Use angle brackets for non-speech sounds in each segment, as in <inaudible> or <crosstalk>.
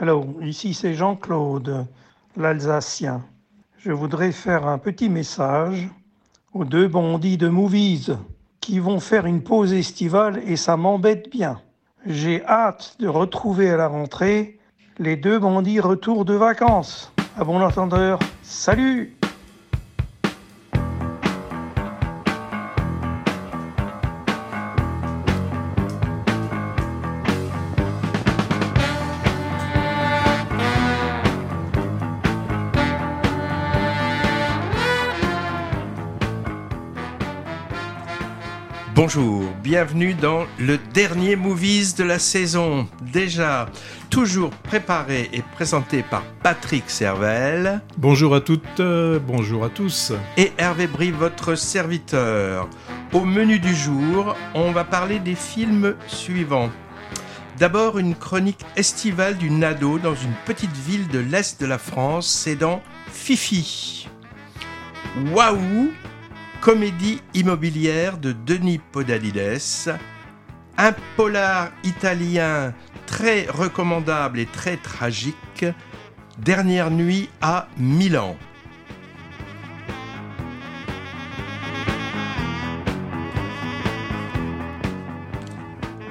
Hello, ici c'est Jean-Claude, l'Alsacien. Je voudrais faire un petit message aux deux bandits de Movies qui vont faire une pause estivale et ça m'embête bien. J'ai hâte de retrouver à la rentrée les deux bandits retour de vacances. À bon entendeur, salut Bonjour, bienvenue dans le dernier Movies de la saison. Déjà, toujours préparé et présenté par Patrick Servel. Bonjour à toutes, euh, bonjour à tous. Et Hervé Brie, votre serviteur. Au menu du jour, on va parler des films suivants. D'abord, une chronique estivale d'une ado dans une petite ville de l'Est de la France, c'est dans Fifi. Waouh comédie immobilière de Denis Podalides, un polar italien très recommandable et très tragique, Dernière nuit à Milan.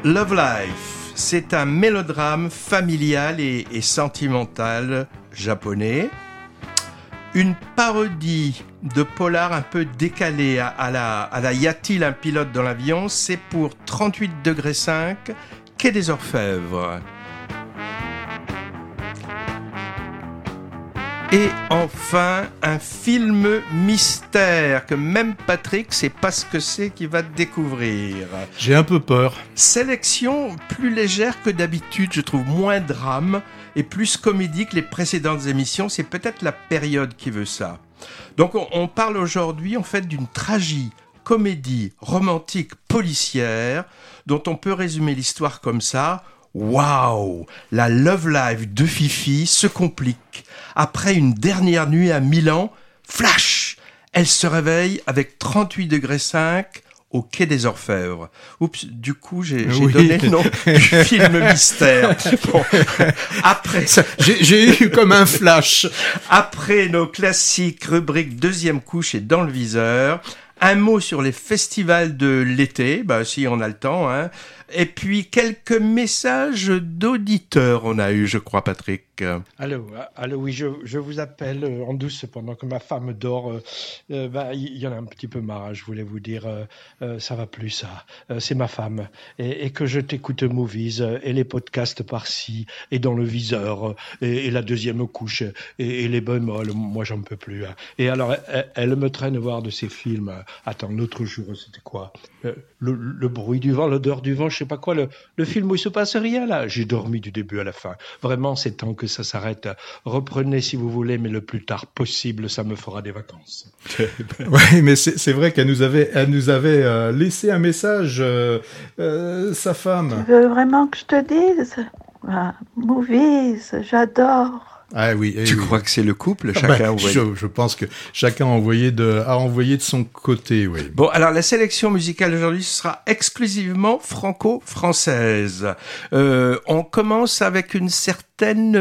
Love Life, c'est un mélodrame familial et, et sentimental japonais une parodie de polar un peu décalé à, la, à la Y a-t-il un pilote dans l'avion C'est pour 38 degrés 5, Quai des Orfèvres. Et enfin, un film mystère que même Patrick sait pas ce que c'est qu'il va découvrir. J'ai un peu peur. Sélection plus légère que d'habitude, je trouve moins drame et plus comédie que les précédentes émissions. C'est peut-être la période qui veut ça. Donc on, parle aujourd'hui en fait d'une tragie comédie romantique policière dont on peut résumer l'histoire comme ça. Waouh La love life de Fifi se complique. Après une dernière nuit à Milan, flash Elle se réveille avec 38 degrés 5 au quai des Orfèvres. Oups, du coup, j'ai donné le nom du <laughs> film mystère. <laughs> après, j'ai eu comme un flash. Après nos classiques rubriques deuxième couche et dans le viseur, un mot sur les festivals de l'été, bah si on a le temps, hein. Et puis quelques messages d'auditeurs on a eu, je crois, Patrick. Allô, allô, oui, je, vous appelle euh, en douce pendant que ma femme dort. Euh, euh, bah, il y en a un petit peu marre, je voulais vous dire, ça va plus ça. c'est ma femme. Et, que je t'écoute movies et les podcasts par-ci et dans le viseur et, la deuxième couche et, les bémols, moi j'en peux plus. Hein. Et alors, elle, me traîne voir de ces films. Attends, l'autre jour, c'était quoi? Le, bruit du vent, l'odeur du vent, je sais pas quoi, le, le film où il se passe rien là. J'ai dormi du début à la fin. Vraiment, c'est temps que ça s'arrête. Reprenez si vous voulez, mais le plus tard possible, ça me fera des vacances. <laughs> oui, mais c'est vrai qu'elle nous avait, elle nous avait euh, laissé un message, euh, euh, sa femme. Tu veux vraiment que je te dise? Ah, Movies, j'adore. Ah oui. Eh tu crois que c'est le couple ah Chacun bah, je, je, pense que chacun a envoyé de, a envoyé de son côté, oui. Bon, alors la sélection musicale d'aujourd'hui sera exclusivement franco-française. Euh, on commence avec une certaine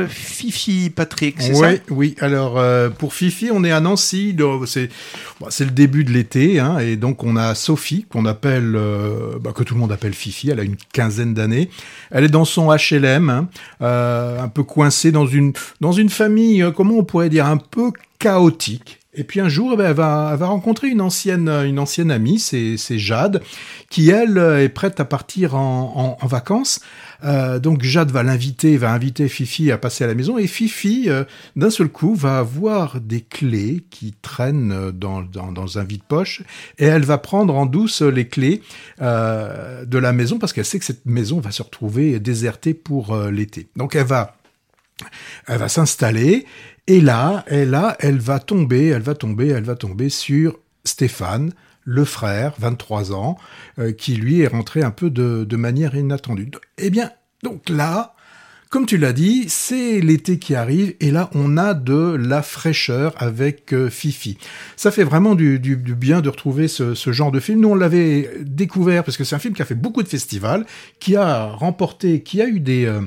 Fifi, Patrick, c'est ça? Oui, alors euh, pour Fifi, on est à Nancy, c'est le début de l'été, hein, et donc on a Sophie, qu'on appelle, euh, bah, que tout le monde appelle Fifi, elle a une quinzaine d'années. Elle est dans son HLM, hein, euh, un peu coincée dans une, dans une famille, comment on pourrait dire, un peu chaotique. Et puis un jour, eh ben, elle, va, elle va rencontrer une ancienne, une ancienne amie, c'est Jade, qui elle est prête à partir en, en, vacances. Euh, donc Jade va l'inviter, va inviter Fifi à passer à la maison, et Fifi, euh, d'un seul coup, va avoir des clés qui traînent dans, dans, un vide-poche, et elle va prendre en douce les clés euh, de la maison parce qu'elle sait que cette maison va se retrouver désertée pour l'été. Donc elle va elle va s'installer et là, elle, là, elle va tomber, elle va tomber, elle va tomber sur Stéphane, le frère, 23 ans, euh, qui lui est rentré un peu de, manière inattendue. Eh bien, donc là, comme tu l'as dit, c'est l'été qui arrive et là on a de la fraîcheur avec euh, Fifi. Ça fait vraiment du, du, du bien de retrouver ce, ce, genre de film. Nous on l'avait découvert parce que c'est un film qui a fait beaucoup de festivals, qui a remporté, qui a eu des, euh,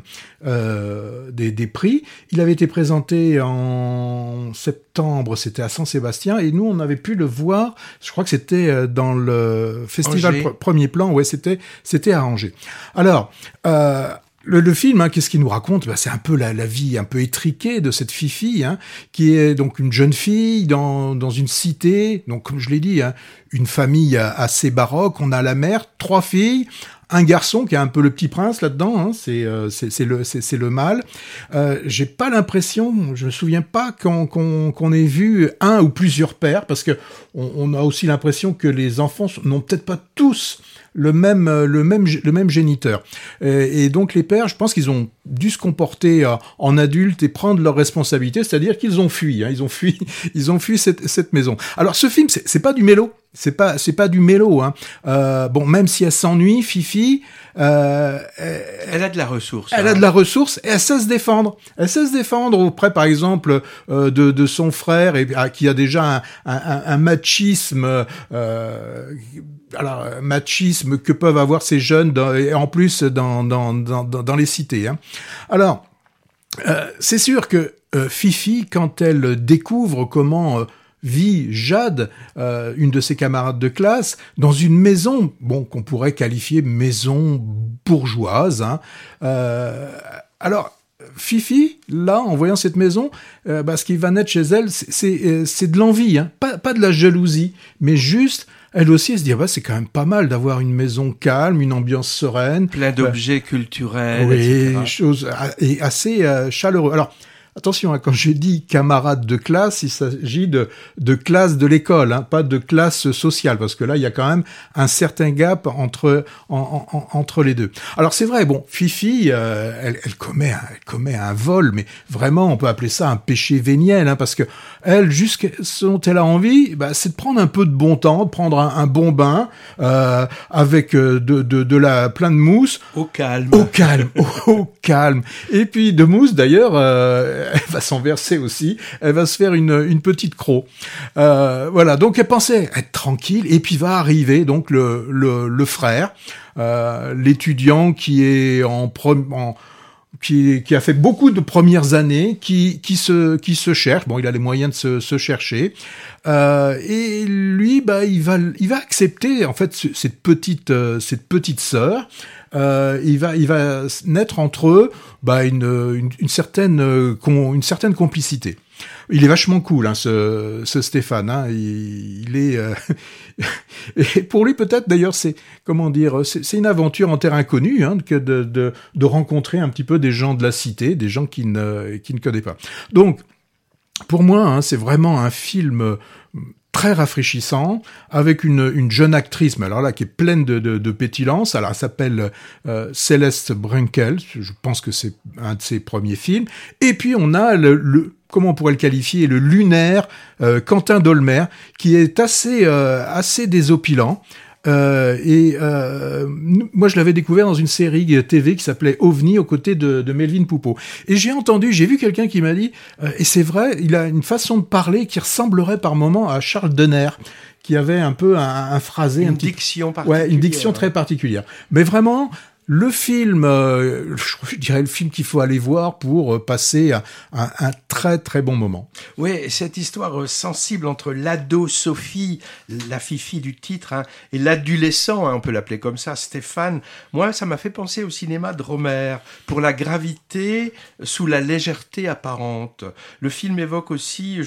euh, des, des, prix. Il avait été présenté en septembre, c'était à Saint-Sébastien et nous on avait pu le voir. Je crois que c'était dans le festival pr Premier Plan. Ouais, c'était c'était à Angers. Alors. Euh, le, le, film, hein, qu'est-ce qu'il nous raconte? Bah, C'est un peu la, la, vie un peu étriquée de cette Fifi, hein, qui est donc une jeune fille dans, dans une cité, donc comme je l'ai dit, hein, une famille assez baroque. On a la mère, trois filles, un garçon qui est un peu le petit prince là-dedans, hein, c'est euh, c'est le c'est le mal. Euh, J'ai pas l'impression, je me souviens pas qu'on qu'on ait vu un ou plusieurs pères, parce que on, on a aussi l'impression que les enfants n'ont peut-être pas tous le même le même le même géniteur. Et, et donc les pères, je pense qu'ils ont dû se comporter euh, en adultes et prendre leurs responsabilités, c'est-à-dire qu'ils ont fui, hein, ils ont fui, <laughs> ils ont fui cette, cette maison. Alors ce film, c'est pas du mélo, c'est pas c'est pas du mélo. Hein. Euh, bon, même si elle s'ennuie, Fifi, euh, elle a de la ressource. Elle hein. a de la ressource et elle sait se défendre. Elle sait se défendre auprès, par exemple, euh, de, de son frère et ah, qui a déjà un, un, un machisme. Euh, alors, machisme que peuvent avoir ces jeunes, en plus dans, dans, dans, dans les cités. Hein. Alors, euh, c'est sûr que euh, Fifi, quand elle découvre comment euh, vit Jade, euh, une de ses camarades de classe, dans une maison, bon, qu'on pourrait qualifier maison bourgeoise. Hein, alors, Fifi, là, en voyant cette maison, euh, bah, ce qui va naître chez elle, c'est de l'envie, hein, pas, pas de la jalousie, mais juste elle aussi, elle se dit, ah bah, c'est quand même pas mal d'avoir une maison calme, une ambiance sereine. Plein d'objets euh, culturels, oui, etc. choses, et assez euh, chaleureux. Alors, Attention, hein, quand j'ai dit camarade de classe, il s'agit de, de classe de l'école, hein, pas de classe sociale, parce que là, il y a quand même un certain gap entre, en, en, entre les deux. Alors c'est vrai, bon, Fifi, euh, elle, elle, commet un, elle commet un vol, mais vraiment, on peut appeler ça un péché véniel, hein, parce que elle, jusqu'à ce dont elle a envie, bah, c'est de prendre un peu de bon temps, de prendre un, un bon bain, euh, avec euh, de, de, de, la plein de mousse. Au calme. Au calme, au, au calme. Et puis de mousse, d'ailleurs, euh, elle va s'en verser aussi. Elle va se faire une, une petite croc. Euh, voilà, donc elle pensait être tranquille, et puis va arriver donc le, le, le frère, euh, l'étudiant qui est en, en qui, qui, a fait beaucoup de premières années, qui, qui, se, qui se cherche. Bon, il a les moyens de se, se chercher. Euh, et lui, bah, il va, il va accepter en fait cette petite, euh, cette petite sœur. Euh, il va, il va naître entre eux bah, une, une, une certaine, une certaine complicité. Il est vachement cool, hein, ce, ce Stéphane. Hein. Il, est euh... <laughs> et pour lui peut-être d'ailleurs c'est comment dire, c'est une aventure en terre inconnue hein, que de, de, de, rencontrer un petit peu des gens de la cité, des gens qui ne qui ne connaît pas. Donc pour moi, hein, c'est vraiment un film très rafraîchissant, avec une, une, jeune actrice, mais alors là, qui est pleine de, de, pétillance. Alors, elle s'appelle euh, Céleste Brunkel, je pense que c'est un de ses premiers films. Et puis, on a le comment on pourrait le qualifier, le lunaire euh, Quentin Dolmer, qui est assez, euh, assez désopilant. Euh, et euh, moi, je l'avais découvert dans une série TV qui s'appelait OVNI aux côtés de, de Melvin Poupeau. Et j'ai entendu, j'ai vu quelqu'un qui m'a dit, euh, et c'est vrai, il a une façon de parler qui ressemblerait par moment à Charles Denner qui avait un peu un, un phrasé, une un diction particulière. Ouais, une diction très particulière. Mais vraiment, le film, euh, je dirais le film qu'il faut aller voir pour euh, passer un, un, très très bon moment. Oui, cette histoire euh, sensible entre l'ado Sophie, la fifi du titre, hein, et l'adolescent, hein, on peut l'appeler comme ça, Stéphane, moi ça m'a fait penser au cinéma de Romer, pour la gravité sous la légèreté apparente. Le film évoque aussi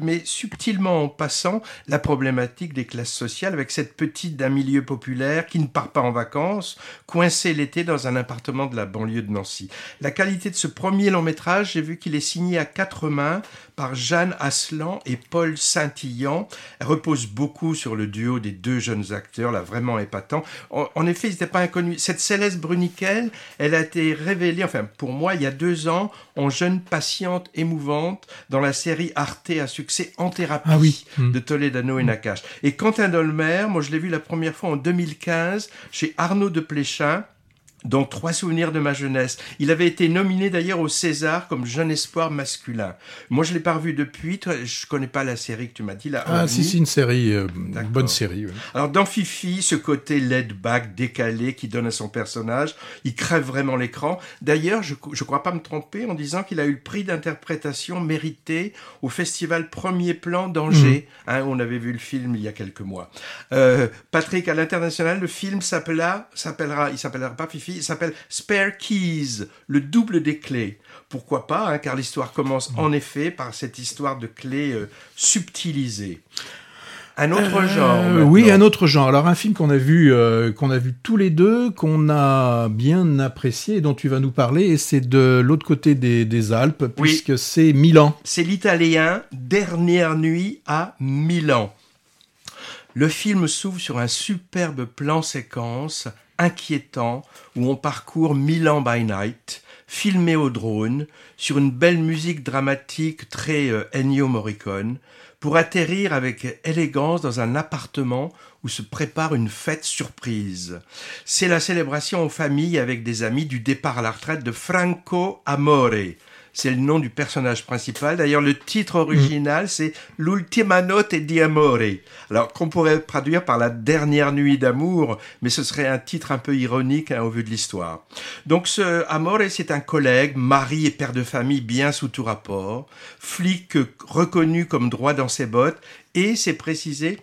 mais subtilement en passant la problématique des classes sociales avec cette petite d'un milieu populaire qui ne part pas en vacances, coincé l'été dans un appartement de la banlieue de Nancy. La qualité de ce premier long métrage, j'ai vu qu'il est signé à quatre mains par Jeanne Aslan et Paul Saint-Illan. Elle repose beaucoup sur le duo des deux jeunes acteurs, là vraiment épatant. En, en effet, ils n'étaient pas inconnus. Cette Céleste Bruniquel, elle a été révélée, enfin pour moi, il y a deux ans, en jeune patiente émouvante dans la série Arte à succès en thérapie ah oui. de Toledano et Nakache. Et Quentin Dolmer, moi je l'ai vu la première fois en 2015 chez Arnaud de Pléchin dont Trois souvenirs de ma jeunesse. Il avait été nominé d'ailleurs au César comme jeune espoir masculin. Moi, je l'ai pas revu depuis. Je connais pas la série que tu m'as dit là. Ah, si, si, une série, euh, une D'accord. bonne série. ouais. Alors dans Fifi, ce côté laid back, décalé qui donne à son personnage, il crève vraiment l'écran. D'ailleurs, je ne crois pas me tromper en disant qu'il a eu le prix d'interprétation mérité au festival Premier Plan d'Angers. Hein, on avait vu le film il y a quelques mois. Euh, Patrick, à l'international, le film s'appellera, s'appellera, il s'appellera pas Fifi, il s'appelle Spare Keys, le double des clés. Pourquoi pas, hein, car l'histoire commence en effet par cette histoire de clés euh, subtilisées. Un autre Euh, genre. oui, un autre genre. Alors un film qu'on a vu, euh, qu'on a vu tous les deux, qu'on a bien apprécié, et dont tu vas nous parler, et c'est de l'autre côté des, des Alpes, Oui. puisque c'est Milan. C'est l'italien Dernière nuit à Milan. Le film s'ouvre sur un superbe plan séquence inquiétant où on parcourt Milan by night, filmé au drone, sur une belle musique dramatique très euh, Ennio Morricone, pour atterrir avec élégance dans un appartement où se prépare une fête surprise. C'est la célébration en famille avec des amis du départ à la retraite de Franco Amore. C'est le nom du personnage principal. D'ailleurs, le titre original, c'est L'ultima notte di amore. Alors, qu'on pourrait traduire par la dernière nuit d'amour, mais ce serait un titre un peu ironique hein, au vu de l'histoire. Donc, ce Amore, c'est un collègue, mari et père de famille bien sous tout rapport, flic reconnu comme droit dans ses bottes, et c'est précisé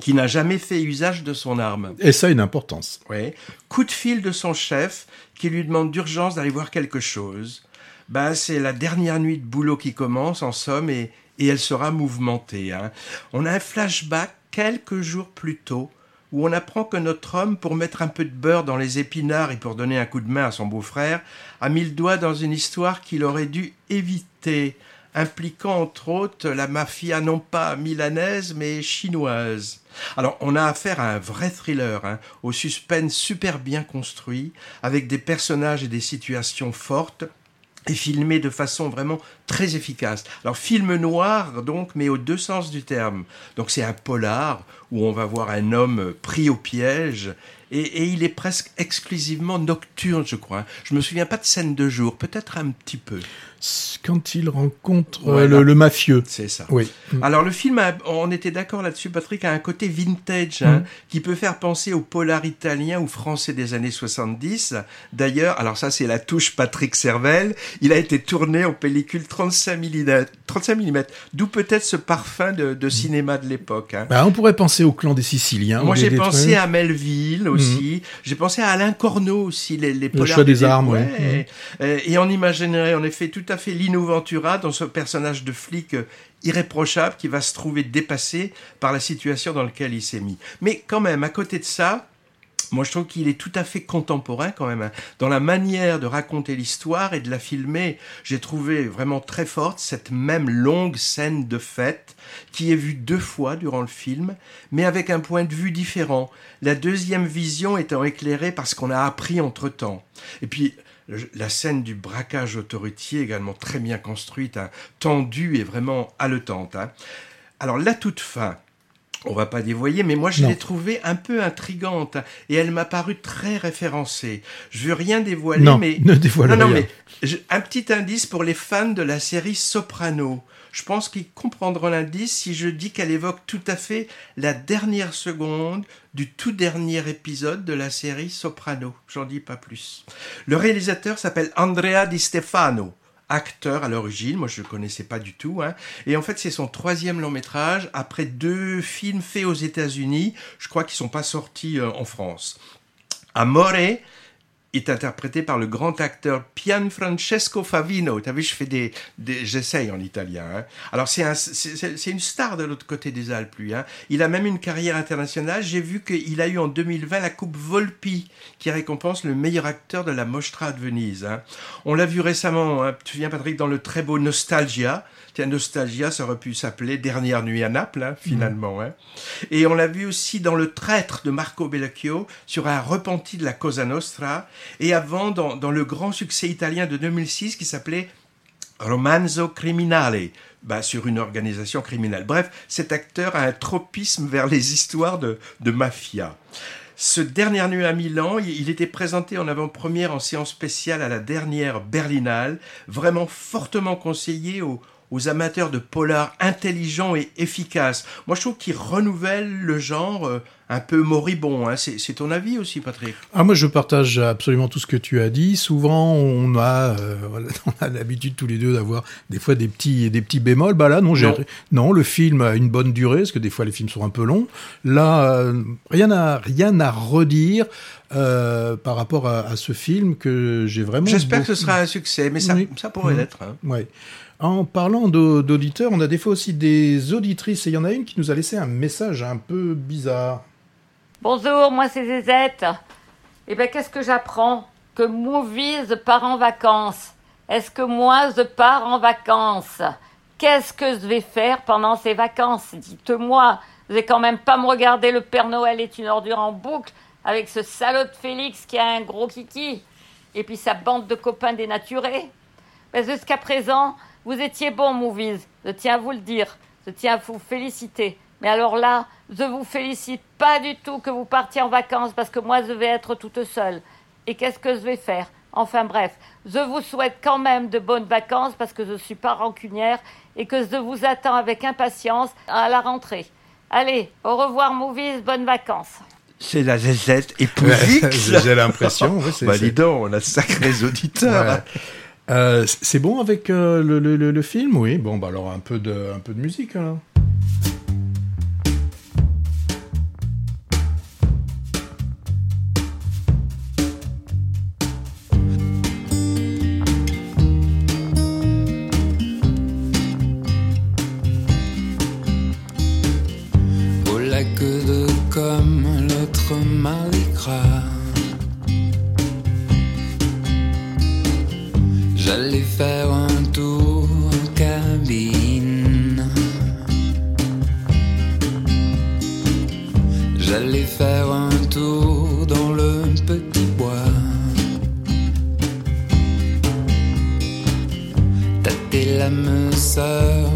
qui n'a jamais fait usage de son arme. Et ça a une importance. Oui. Coup de fil de son chef qui lui demande d'urgence d'aller voir quelque chose. Ben, c'est la dernière nuit de boulot qui commence, en somme, et, et elle sera mouvementée. hein. On a un flashback quelques jours plus tôt où on apprend que notre homme, pour mettre un peu de beurre dans les épinards et pour donner un coup de main à son beau-frère, a mis le doigt dans une histoire qu'il aurait dû éviter, impliquant entre autres la mafia non pas milanaise mais chinoise. Alors on a affaire à un vrai thriller, hein, au suspense super bien construit, avec des personnages et des situations fortes et filmé de façon vraiment très efficace. Alors film noir donc, mais aux deux sens du terme. Donc c'est un polar où on va voir un homme pris au piège et, et il est presque exclusivement nocturne, je crois. Je me souviens pas de scène de jour, peut-être un petit peu. Quand il rencontre euh, Voilà. le, le mafieux. C'est ça. Oui. Alors le film, a- on était d'accord là-dessus, Patrick, a un côté vintage hein, Mhm. qui peut faire penser au polar italien ou français des années 70. D'ailleurs, alors ça c'est la touche Patrick Servel, il a été tourné en pellicule 35 mm, 35 mm d'où peut-être ce parfum de, de cinéma de l'époque. hein. Bah, on pourrait penser au clan des Siciliens. Moi j'ai pensé trucs. à Melville aussi, j'ai pensé à Alain Corneau aussi, les, les polars choix des armes, ouais. ouais. Euh, Et on imaginerait en effet tout à fait Lino Ventura dans ce personnage de flic euh, irréprochable qui va se trouver dépassé par la situation dans laquelle il s'est mis. Mais quand même, à côté de ça, moi, je trouve qu'il est tout à fait contemporain quand même. hein. Dans la manière de raconter l'histoire et de la filmer, j'ai trouvé vraiment très forte cette même longue scène de fête qui est vue deux fois durant le film, mais avec un point de vue différent. La deuxième vision étant éclairée par ce qu'on a appris entre-temps. Et puis, la scène du braquage autoritier également très bien construite, hein, tendue et vraiment haletante. hein. Alors, la toute fin, on va pas dévoyer, mais moi je l'ai trouvée un peu intrigante et elle m'a paru très référencée. Je veux rien dévoiler, Non, mais ne dévoile non, mais je- un petit indice pour les fans de la série Soprano. Je pense qu'ils comprendront l'indice si je dis qu'elle évoque tout à fait la dernière seconde du tout dernier épisode de la série Soprano. J'en dis pas plus. Le réalisateur s'appelle Andrea Di Stefano acteur à l'origine, moi je ne le connaissais pas du tout, hein. et en fait c'est son troisième long métrage après deux films faits aux États-Unis, je crois qu'ils sont pas sortis euh, en France. Amore est interprété par le grand acteur Pianfrancesco Favino. T'as vu, je fais des, j'essaye en italien. hein. Alors c'est un, une star de l'autre côté des Alpes, hein. Il a même une carrière internationale. J'ai vu qu'il a eu en 2020 la Coupe Volpi, qui récompense le meilleur acteur de la Mostra de Venise. hein. On l'a vu récemment. Tu te souviens, Patrick, dans le très beau Nostalgia. Tiens, Nostalgia, ça aurait pu s'appeler Dernière nuit à Naples, hein, finalement. hein. Et on l'a vu aussi dans Le Traître de Marco Bellocchio, sur un repenti de la Cosa Nostra, et avant dans, dans le grand succès italien de 2006 qui s'appelait Romanzo Criminale, bah, sur une organisation criminelle. Bref, cet acteur a un tropisme vers les histoires de, de mafia. Ce dernière nuit à Milan, il était présenté en avant-première en séance spéciale à la dernière Berlinale, vraiment fortement conseillé aux, aux amateurs de polar intelligents et efficaces. Moi, je trouve qu'il renouvelle le genre euh, un peu moribond. Hein. C'est ton avis aussi, Patrick? Ah, moi, je partage absolument tout ce que tu as dit. Souvent, on a, euh, <laughs> on a l'habitude tous les deux d'avoir des fois des petits, des petits bémols. Bah là, non, non. non, le film a une bonne durée, parce que des fois les films sont un peu longs. Là, euh, rien à rien à redire. Euh, par rapport à, à, ce film que j'ai vraiment. J'espère que ce sera un succès, mais ça, ça pourrait mmh. l'être. Hein. Ouais. En parlant d'auditeurs, on a des fois aussi des auditrices, et il y en a une qui nous a laissé un message un peu bizarre. Bonjour, moi c'est Zézette. Eh bien, qu'est-ce que j'apprends? Que Movies part en vacances. Est-ce que moi je pars en vacances? Qu'est-ce que je vais faire pendant ces vacances? Dites-moi, je vais quand même pas me regarder le Père Noël est une ordure en boucle avec ce salaud de Félix qui a un gros kiki et puis sa bande de copains dénaturés. Mais jusqu'à présent, vous étiez bon, Movies. Je tiens à vous le dire. Je tiens à vous féliciter. Mais alors là, je vous félicite pas du tout que vous partiez en vacances parce que moi, je vais être toute seule. Et qu'est-ce que je vais faire? Enfin bref, je vous souhaite quand même de bonnes vacances parce que je ne suis pas rancunière et que je vous attends avec impatience à la rentrée. Allez, au revoir, Movies, bonnes vacances. C'est la zézette épousée. <laughs> J'ai l'impression. Oui, bah, dis donc, on a sacrés auditeurs. Euh, c'est bon avec euh, le, le, film? Oui, bon, bah alors un peu de, un peu de musique. Alors. Faire un tour en cabine. J'allais faire un tour dans le petit bois. Tâter l'âme sœur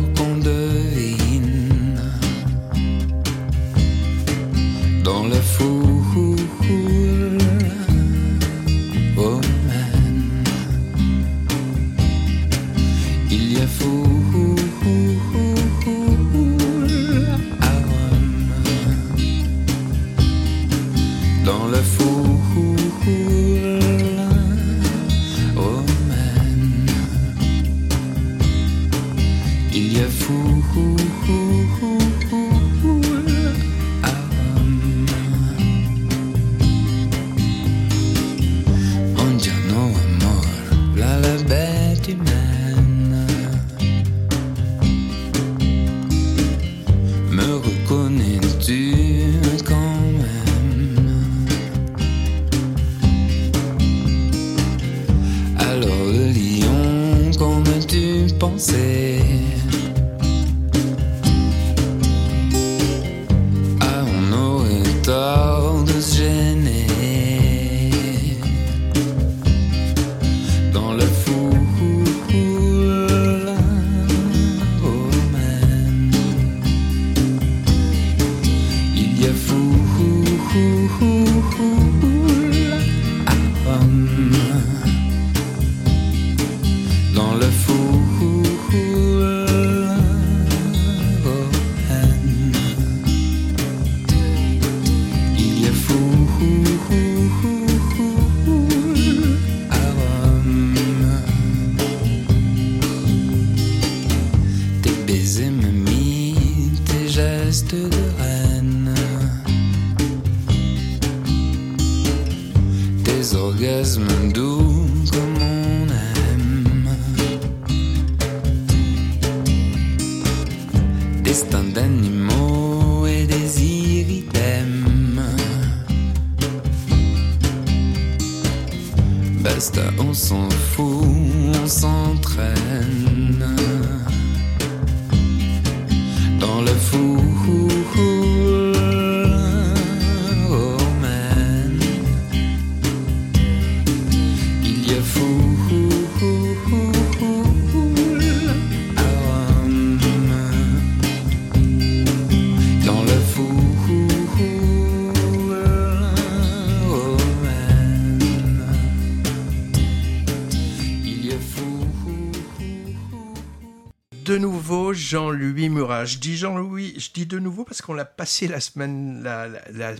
Jean-Louis Murat. Je dis Jean-Louis, je dis de nouveau parce qu'on l'a passé la semaine, la, la- la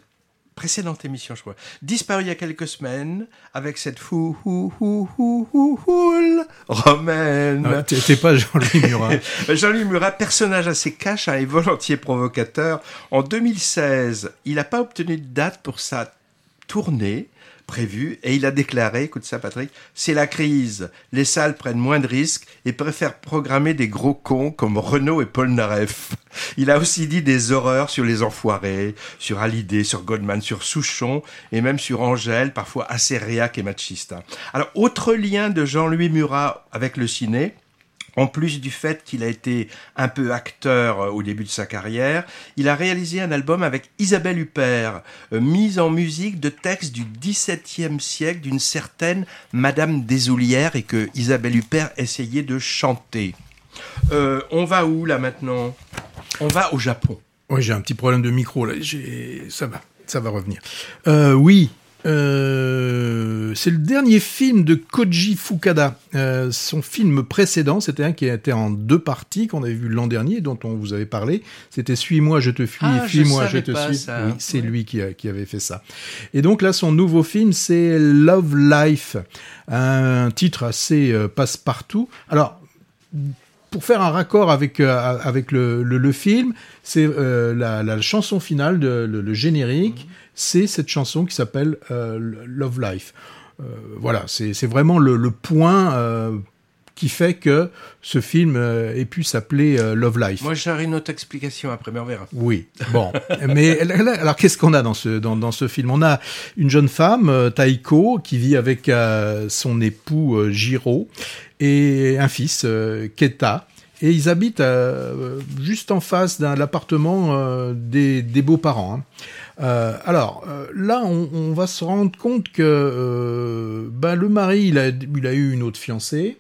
précédente émission, je crois. Disparu il y a quelques semaines avec cette fou hou hou hou hou houle romaine. Ah, t'es pas Jean-Louis <laughs> Murat. Jean-Louis Murat, personnage assez cash hein, et volontiers provocateur. En 2016, il n'a pas obtenu de date pour sa tournée prévue et il a déclaré, écoute ça Patrick, c'est la crise. Les salles prennent moins de risques et préfèrent programmer des gros cons comme Renault et Paul Naref. Il a aussi dit des horreurs sur les enfoirés, sur Hallyday, sur Goldman, sur Souchon et même sur Angèle, parfois assez réac et machiste. hein. Alors, autre lien de Jean-Louis Murat avec le ciné, en plus du fait qu'il a été un peu acteur euh, au début de sa carrière, il a réalisé un album avec Isabelle Huppert, euh, mise en musique de textes du XVIIe siècle d'une certaine Madame Desoulières et que Isabelle Huppert essayait de chanter. Euh, on va où là maintenant? On va au Japon. Oui, j'ai un petit problème de micro là. Ça va, ça va revenir. Oui. Euh, c'est le dernier film de Koji Fukada. Euh, son film précédent, c'était un qui était en deux parties qu'on avait vu l'an dernier, dont on vous avait parlé. C'était Suis-moi, je te fuis, Ah, je Fuis-moi, je, te suis. ça. Oui, c'est lui qui, avait fait ça. Et donc là, son nouveau film, c'est Love Life, un titre assez euh, passe-partout. Alors, pour faire un raccord avec euh, avec le, le, le film, c'est euh, la, la chanson finale, de, le, le générique, c'est cette chanson qui s'appelle euh, Love Life. Euh, voilà, c'est vraiment le, le point euh, qui fait que ce film euh, ait pu s'appeler euh, Love Life. Moi j'aurai une autre explication après, mais on verra. Oui, bon. <laughs> Mais alors, qu'est-ce qu'on a dans ce, dans, dans ce film? On a une jeune femme, euh, Taiko, qui vit avec son époux Jiro et un fils, Keta. Et ils habitent juste en face d'un l'appartement euh, des, des beaux-parents. hein. Euh, alors euh, là, on, va se rendre compte que euh, ben, le mari, il a, eu une autre fiancée.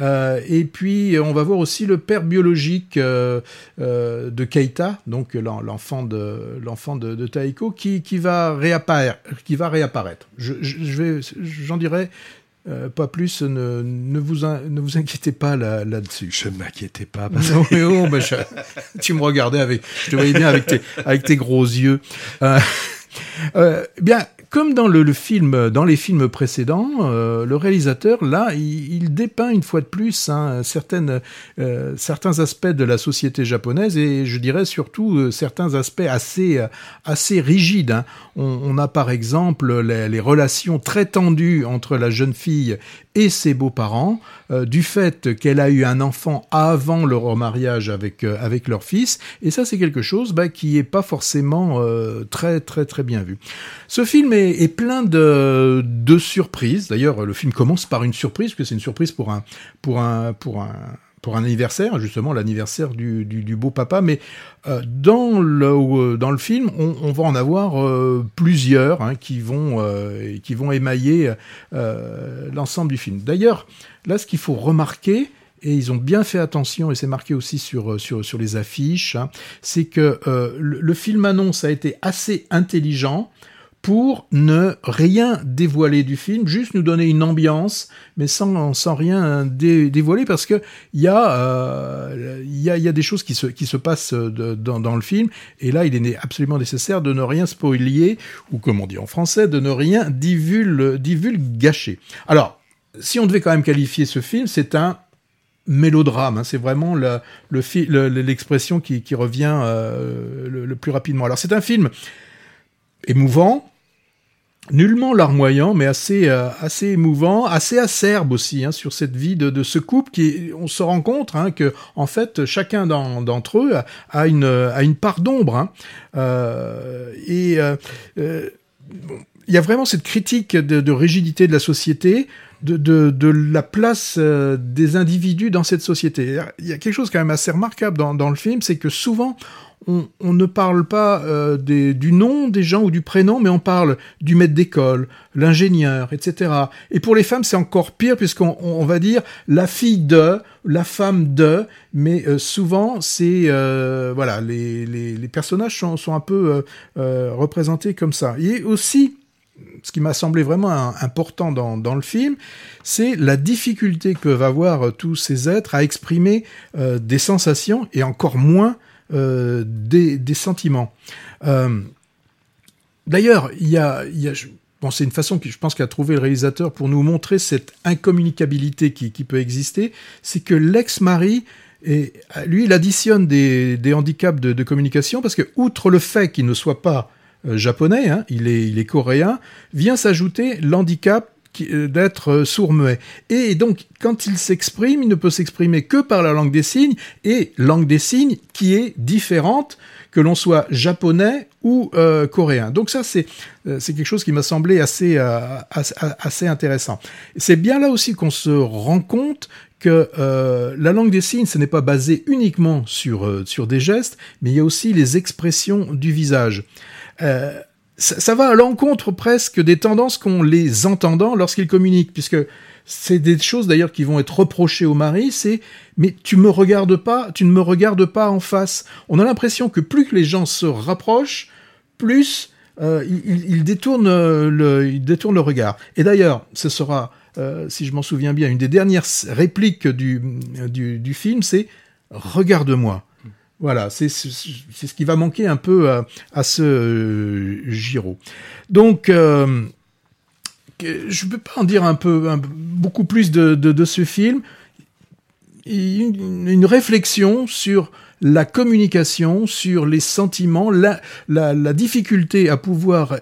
Euh, et puis on va voir aussi le père biologique de Keita, donc l'en- l'enfant de l'enfant de, de Taiko, qui, qui va réapparaître. Qui va réapparaître. Je, je vais, j'en dirai euh, pas plus. Ne, ne vous in- ne vous inquiétez pas là là-dessus. Je m'inquiétais pas. Non, mais oh, bah, je- tu me regardais avec, je te voyais bien avec tes, avec tes gros yeux. Euh, euh, bien, comme dans le, film, dans les films précédents, euh, le réalisateur là, il, dépeint une fois de plus hein, certaines, euh, certains aspects de la société japonaise et je dirais surtout certains aspects assez, assez rigides. hein. On, a par exemple les, relations très tendues entre la jeune fille et ses beaux-parents, du fait qu'elle a eu un enfant avant leur remariage avec, avec leur fils, et ça c'est quelque chose bah, qui est pas forcément euh, très très très bien vu. Ce film est, plein de, surprises, d'ailleurs le film commence par une surprise, parce que c'est une surprise pour un, pour un, pour un, pour un anniversaire, justement l'anniversaire du, beau papa, mais euh, dans, le, euh, dans le film, on, va en avoir euh, plusieurs hein, qui, vont, qui vont émailler l'ensemble du film. D'ailleurs, là, ce qu'il faut remarquer, et ils ont bien fait attention, et c'est marqué aussi sur, sur, sur les affiches, hein, c'est que euh, le, film annonce a été assez intelligent pour ne rien dévoiler du film, juste nous donner une ambiance, mais sans, sans rien dé- dévoiler, parce que il y, euh, y, a, y a des choses qui se, qui se passent de- dans, le film, et là, il est absolument nécessaire de ne rien spoiler, ou comme on dit en français, de ne rien divul, divulgacher. Alors, si on devait quand même qualifier ce film, c'est un mélodrame. hein. c'est vraiment le- le l'expression qui, qui revient euh, le, plus rapidement. Alors, c'est un film émouvant, nullement larmoyant, mais assez, euh, assez émouvant, assez acerbe aussi hein, sur cette vie de, de ce couple qui, on se rend compte hein, que en fait chacun d'en- d'entre eux a, une, a une part d'ombre. Euh, et il y a vraiment cette critique de rigidité de la société, de, de, de la place euh, des individus dans cette société. Il y a quelque chose quand même assez remarquable dans, dans le film, c'est que souvent on, on ne parle pas euh, des, du nom des gens ou du prénom, mais on parle du maître d'école, l'ingénieur, etc. Et pour les femmes, c'est encore pire puisqu'on on va dire la fille de, la femme de, mais euh, souvent c'est euh, voilà les, les, les personnages sont, sont un peu euh, euh, représentés comme ça. Et aussi ce qui m'a semblé vraiment important dans, le film, c'est la difficulté que peuvent avoir euh, tous ces êtres à exprimer euh, des sensations et encore moins euh, des, sentiments. D'ailleurs, il y a, c'est une façon que je pense qu'a trouvé le réalisateur pour nous montrer cette incommunicabilité qui, peut exister, c'est que l'ex-mari lui, il additionne des, handicaps de, communication parce que, outre le fait qu'il ne soit pas japonais, hein, il, est, coréen, vient s'ajouter l'handicap euh, d'être euh, sourd-muet. Et donc, quand il s'exprime, il ne peut s'exprimer que par la langue des signes, et langue des signes qui est différente que l'on soit japonais ou euh, coréen. Donc ça, c'est euh, quelque chose qui m'a semblé assez, euh, intéressant. C'est bien là aussi qu'on se rend compte que euh, la langue des signes, ce n'est pas basé uniquement euh, sur des gestes, mais il y a aussi les expressions du visage. Euh, ça, ça va à l'encontre presque des tendances qu'ont les entendants lorsqu'ils communiquent, puisque c'est des choses d'ailleurs qui vont être reprochées au mari, c'est mais tu me regardes pas, tu ne me regardes pas en face. On a l'impression que plus que les gens se rapprochent, plus euh, ils, ils détournent euh, le, ils détournent le regard. Et d'ailleurs, ce sera, euh, si je m'en souviens bien, une des dernières répliques du, du, du film, c'est regarde-moi. Voilà, c'est ce qui va manquer un peu à, à ce euh, Giro. Donc, euh, je ne peux pas en dire un peu, beaucoup plus de, de, ce film. Une, réflexion sur la communication, sur les sentiments, la, la difficulté à pouvoir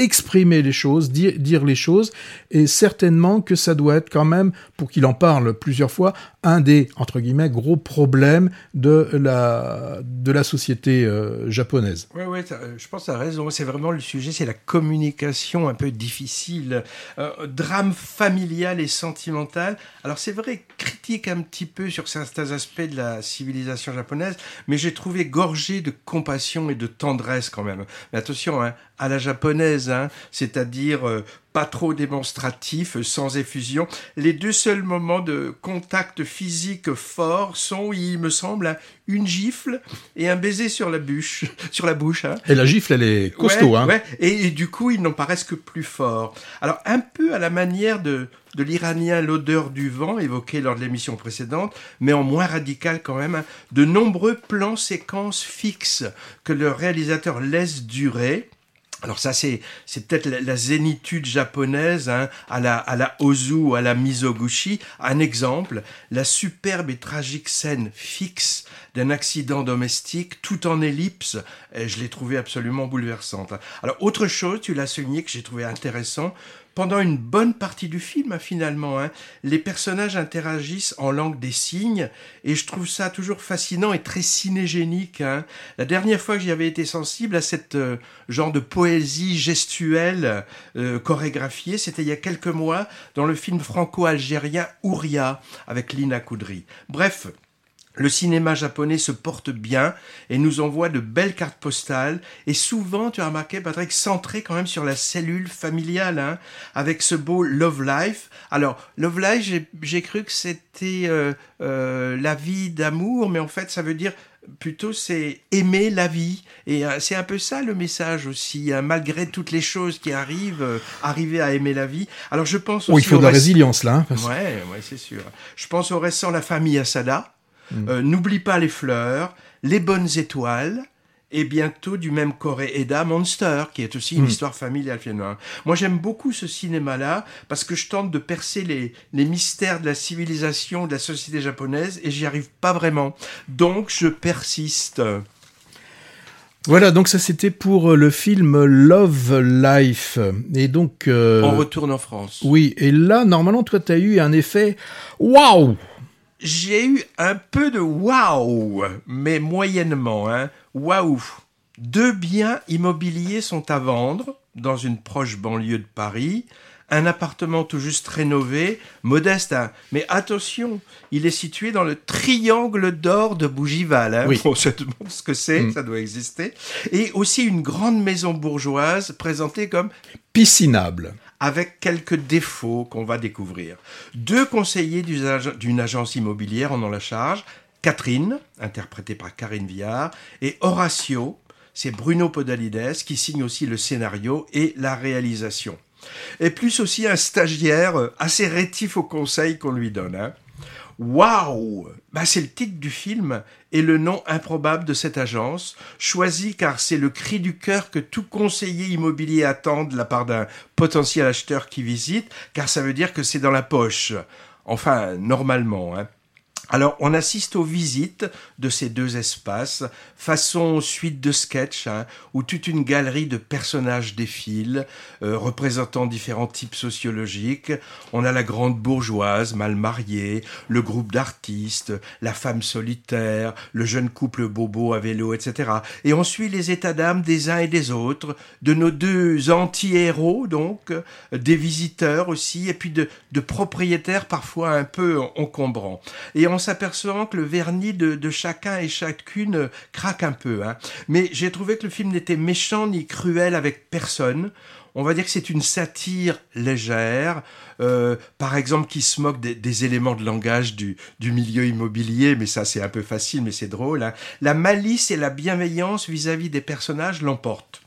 exprimer les choses, dire, dire les choses, et certainement que ça doit être quand même, pour qu'il en parle plusieurs fois, un des, entre guillemets, gros problèmes de la, de la société euh, japonaise. T'as- euh, je pense que tu raison. C'est vraiment le sujet, c'est la communication un peu difficile. Euh, drame familial et sentimental. Alors, c'est vrai, critique un petit peu sur certains aspects de la civilisation japonaise, mais j'ai trouvé gorgé de compassion et de tendresse quand même. Mais attention, hein, à la japonaise, hein, c'est-à-dire euh, pas trop démonstratif, euh, sans effusion. Les deux seuls moments de contact physique fort sont, il me semble, hein, une gifle et un baiser sur la bûche, <laughs> sur la bouche. Hein. Et la gifle, elle est costaud. Ouais, hein. ouais. Et, et du coup, ils n'en paraissent que plus forts. Alors, un peu à la manière de, de l'Iranien L'odeur du vent, évoqué lors de l'émission précédente, mais en moins radical quand même, hein, de nombreux plans séquences fixes que le réalisateur laisse durer. Alors ça, c'est c'est peut-être la, zénitude japonaise, hein, à la à la Ozu ou à la Mizoguchi. Un exemple, la superbe et tragique scène fixe d'un accident domestique, tout en ellipse. Et je l'ai trouvé absolument bouleversante. Alors autre chose, tu l'as souligné que j'ai trouvé intéressant. Pendant une bonne partie du film, finalement, hein, les personnages interagissent en langue des signes, et je trouve ça toujours fascinant et très cinégénique. hein. La dernière fois que j'y avais été sensible à cette euh, genre de poésie gestuelle euh, chorégraphiée, c'était il y a quelques mois dans le film franco-algérien Ouria avec Lina Koudry. Bref, le cinéma japonais se porte bien et nous envoie de belles cartes postales et souvent, tu as remarqué Patrick, centré quand même sur la cellule familiale, hein, avec ce beau Love Life. Alors, Love Life, j'ai- cru que c'était euh, euh, la vie d'amour, mais en fait, ça veut dire plutôt c'est aimer la vie. Et euh, c'est un peu ça le message aussi, hein, malgré toutes les choses qui arrivent, euh, arriver à aimer la vie. Alors, je pense aussi Oh, il faut au de la résilience là. hein, parce- Ouais, ouais, c'est sûr. Je pense au récent La famille Asada. Euh, N'oublie pas les fleurs, les bonnes étoiles. Et bientôt du même Corée Eda Monster, qui est aussi une histoire familiale finalement. Moi j'aime beaucoup ce cinéma-là parce que je tente de percer les, les mystères de la civilisation, de la société japonaise et j'y arrive pas vraiment. Donc je persiste. Voilà, donc ça c'était pour euh, le film Love Life. Et donc. euh, On retourne en France. Oui, et là, normalement, toi, tu as eu un effet waouh J'ai eu un peu de waouh, mais moyennement. Hein. Waouh. Deux biens immobiliers sont à vendre dans une proche banlieue de Paris. Un appartement tout juste rénové, modeste, hein. mais attention, il est situé dans le triangle d'or de Bougival. Hein. Oui. On se demande ce que c'est, Mm. ça doit exister. Et aussi une grande maison bourgeoise présentée comme Piscinable. Avec quelques défauts qu'on va découvrir. Deux conseillers d'une agence immobilière en ont la charge, Catherine, interprétée par Karine Viard, et Horatio, c'est Bruno Podalides qui signe aussi le scénario et la réalisation. Et plus aussi un stagiaire euh, assez rétif au conseil qu'on lui donne. Hein. Waouh bah, C'est le titre du film et le nom improbable de cette agence, choisi car c'est le cri du cœur que tout conseiller immobilier attend de la part d'un potentiel acheteur qui visite, car ça veut dire que c'est dans la poche. Enfin, normalement. Hein. Alors, on assiste aux visites de ces deux espaces, façon suite de sketch, hein, où toute une galerie de personnages défile, euh, représentant différents types sociologiques. On a la grande bourgeoise mal mariée, le groupe d'artistes, la femme solitaire, le jeune couple bobo à vélo, etc. Et on suit les états d'âme des uns et des autres, de nos deux anti-héros, donc, des visiteurs aussi, et puis de, de propriétaires parfois un peu encombrants. S'apercevant que le vernis de, chacun et chacune craque un peu. Hein. Mais j'ai trouvé que le film n'était méchant ni cruel avec personne. On va dire que c'est une satire légère, euh, par exemple qui se moque des, éléments de langage du, milieu immobilier, mais ça c'est un peu facile, mais c'est drôle. Hein. La malice et la bienveillance vis-à-vis -vis des personnages l'emportent.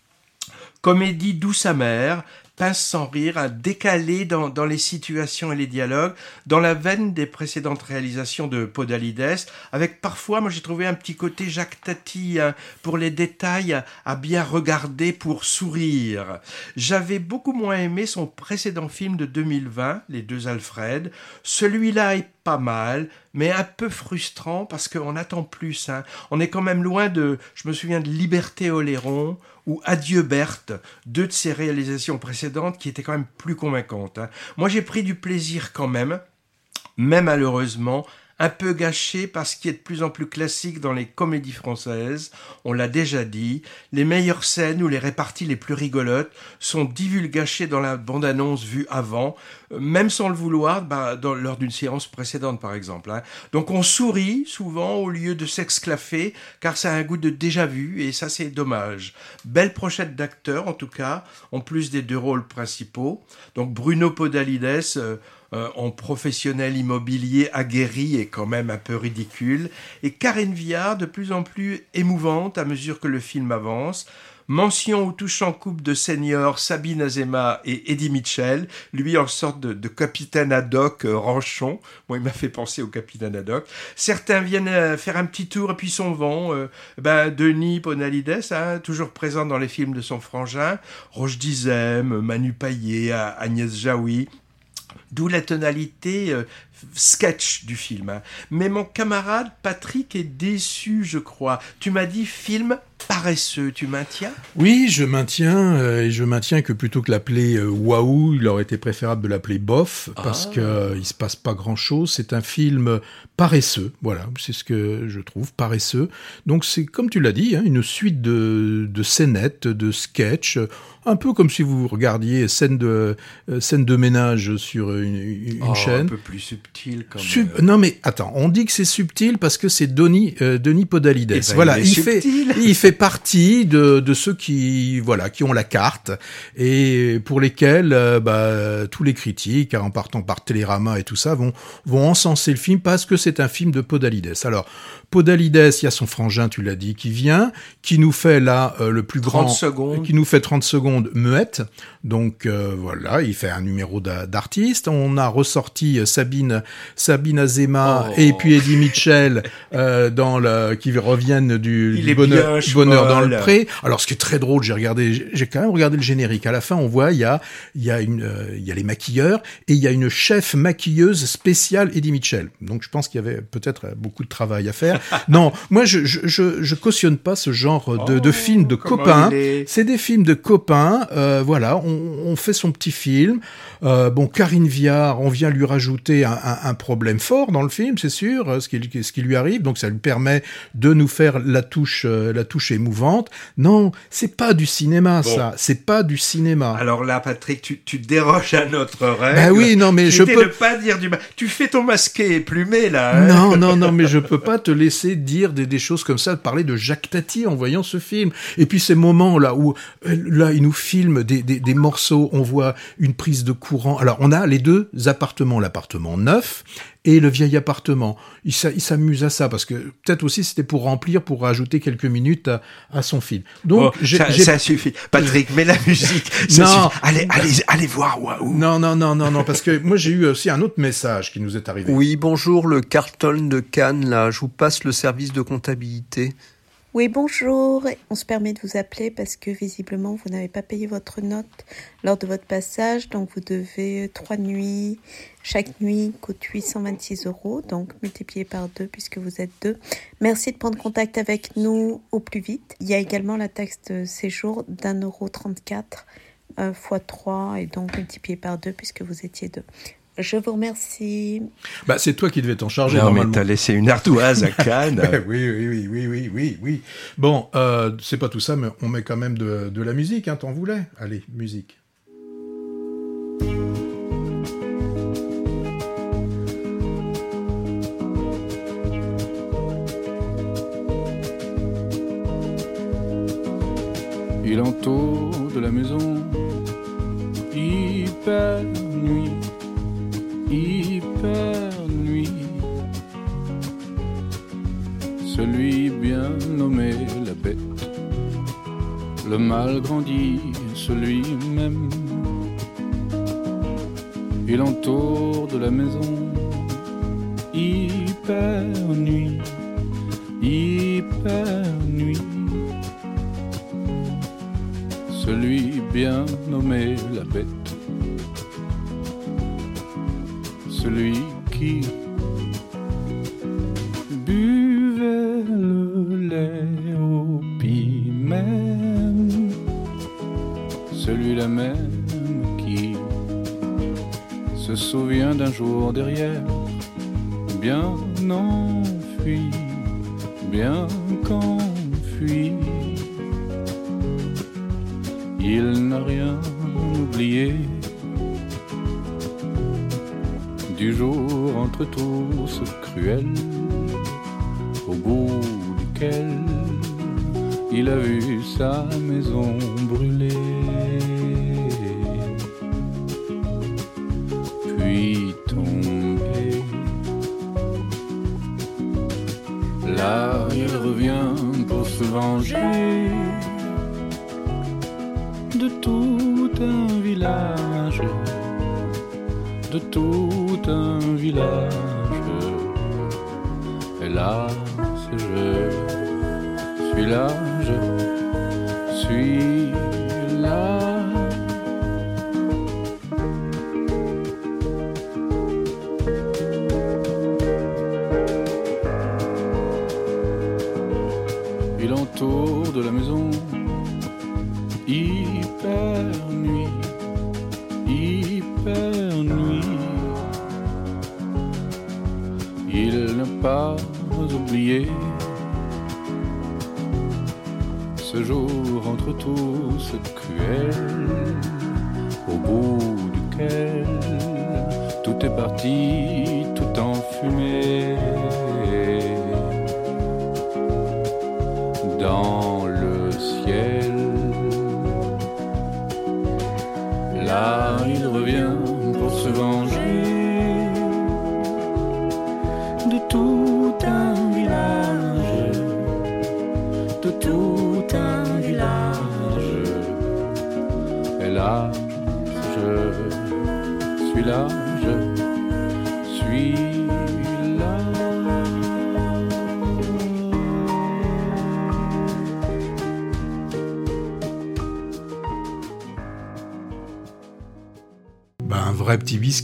Comédie douce amère, sans rire, décalé dans, dans, les situations et les dialogues, dans la veine des précédentes réalisations de Podalides, avec parfois, moi j'ai trouvé un petit côté Jacques Tati hein, pour les détails à bien regarder pour sourire. J'avais beaucoup moins aimé son précédent film de 2020, Les deux Alfred. Celui-là est pas mal, mais un peu frustrant parce qu'on attend plus. Hein. On est quand même loin de, je me souviens de Liberté Oléron ou Adieu Berthe, deux de ses réalisations précédentes qui étaient quand même plus convaincantes. Hein. Moi j'ai pris du plaisir quand même, mais malheureusement, un peu gâché par ce qui est de plus en plus classique dans les comédies françaises. On l'a déjà dit, les meilleures scènes ou les réparties les plus rigolotes sont divulgachées dans la bande-annonce vue avant, même sans le vouloir, bah, lors d'une séance précédente par exemple. Hein. Donc on sourit souvent au lieu de s'exclaffer, car ça a un goût de déjà vu, et ça c'est dommage. Belle prochette d'acteurs en tout cas, en plus des deux rôles principaux. Donc Bruno Podalides... Euh, euh, en professionnel immobilier aguerri et quand même un peu ridicule, et Karen Viard de plus en plus émouvante à mesure que le film avance. Mention au touchant couple de seniors Sabine Azema et Eddie Mitchell, lui en sorte de, capitaine ad hoc euh, ranchon. Moi, il m'a fait penser au capitaine ad hoc. Certains viennent euh, faire un petit tour et puis s'en vont. ben, Denis Ponalides, hein, toujours présent dans les films de son frangin. Roche Dizem, Manu Paillet, Agnès Jaoui. D'où la tonalité euh, sketch du film. Hein. Mais mon camarade Patrick est déçu, je crois. Tu m'as dit film paresseux, tu maintiens? Oui, je maintiens, euh, et je maintiens que plutôt que l'appeler euh, waouh, il aurait été préférable de l'appeler bof, parce qu'il ah. que il se passe pas grand-chose. C'est un film paresseux, voilà, c'est ce que je trouve, paresseux. Donc c'est, comme tu l'as dit, hein, une suite de, de scénettes, de sketchs, un peu comme si vous regardiez scène de, scène de ménage sur une, une oh, chaîne. Un peu plus subtil quand même. non mais attends, on dit que c'est subtil parce que c'est Denis, euh, Denis Podalides. Eh ben, voilà, il, fait, <laughs> il fait partie de, de ceux qui, voilà, qui ont la carte et pour lesquels euh, bah, tous les critiques, en partant par Télérama et tout ça, vont, vont encenser le film parce que c'est un film de Podalides. Alors, Podalides, il y a son frangin, tu l'as dit, qui vient, qui nous fait là euh, le plus 30 grand, secondes. qui nous fait 30 secondes muette. Donc voilà, il fait un numéro d'artiste. On a ressorti Sabine, Sabine Azema oh. et puis Eddie Mitchell euh, dans le, qui reviennent du, du bonheur, bonheur dans le pré. Alors ce qui est très drôle, j'ai regardé, j'ai quand même regardé le générique. À la fin, on voit il y a il y a une euh, il y a les maquilleurs et il y a une chef maquilleuse spéciale Eddie Mitchell. Donc je pense qu'il y avait peut-être beaucoup de travail à faire. <laughs> non, moi je, je, je, je, cautionne pas ce genre de, de oh, films de copains. C'est des films de copains. Euh, voilà, on, on, fait son petit film. Euh, bon, Karine Viard, on vient lui rajouter un, un, un problème fort dans le film, c'est sûr, euh, ce qui, ce qui lui arrive. Donc ça lui permet de nous faire la touche, la touche émouvante. Non, c'est pas du cinéma, ça. C'est pas du cinéma. Alors là, Patrick, tu, tu déroges à notre règle. Ben oui, non, mais je peux pas dire du mal. Tu fais ton masqué et plumé là. Hein non, non, non, <laughs> mais je peux pas te laisser dire des, choses comme ça, parler de Jacques Tati en voyant ce film. Et puis ces moments là où là il nous filme des, des, des morceaux, on voit une prise de courant. Alors on a les deux appartements, l'appartement neuf et le vieil appartement. Il s'a- il s'amuse à ça parce que peut-être aussi c'était pour remplir, pour rajouter quelques minutes à, à son film. Donc Bon, j'ai- ça, j'ai- ça suffit. Patrick, mets la musique. Ça Non. suffit. Allez, allez, allez voir Waouh. non non non non non parce que moi j'ai eu aussi un autre message qui nous est arrivé. Oui, bonjour, le Carlton de Cannes, là, je vous passe le service de comptabilité. Oui, bonjour. On se permet de vous appeler parce que visiblement vous n'avez pas payé votre note lors de votre passage, donc vous devez trois nuits. Chaque nuit coûte 826 euros, donc multiplié par deux puisque vous êtes deux. Merci de prendre contact avec nous au plus vite. Il y a également la taxe de séjour d'un euro 34 euh, fois 3 et donc multiplié par deux puisque vous étiez deux. Je vous remercie. Bah c'est toi qui devais t'en charger Non, mais t'as laissé une ardoise à <laughs> Cannes. Ouais, oui, oui, oui, oui, oui, oui, oui. Bon, euh, c'est pas tout ça, mais on met quand même de, de la musique, hein, t'en voulais Allez, musique. Il entoure de la maison, hyper nuit, hyper nuit. Celui bien nommé la bête, le mal grandit, celui même. Il entoure de la maison,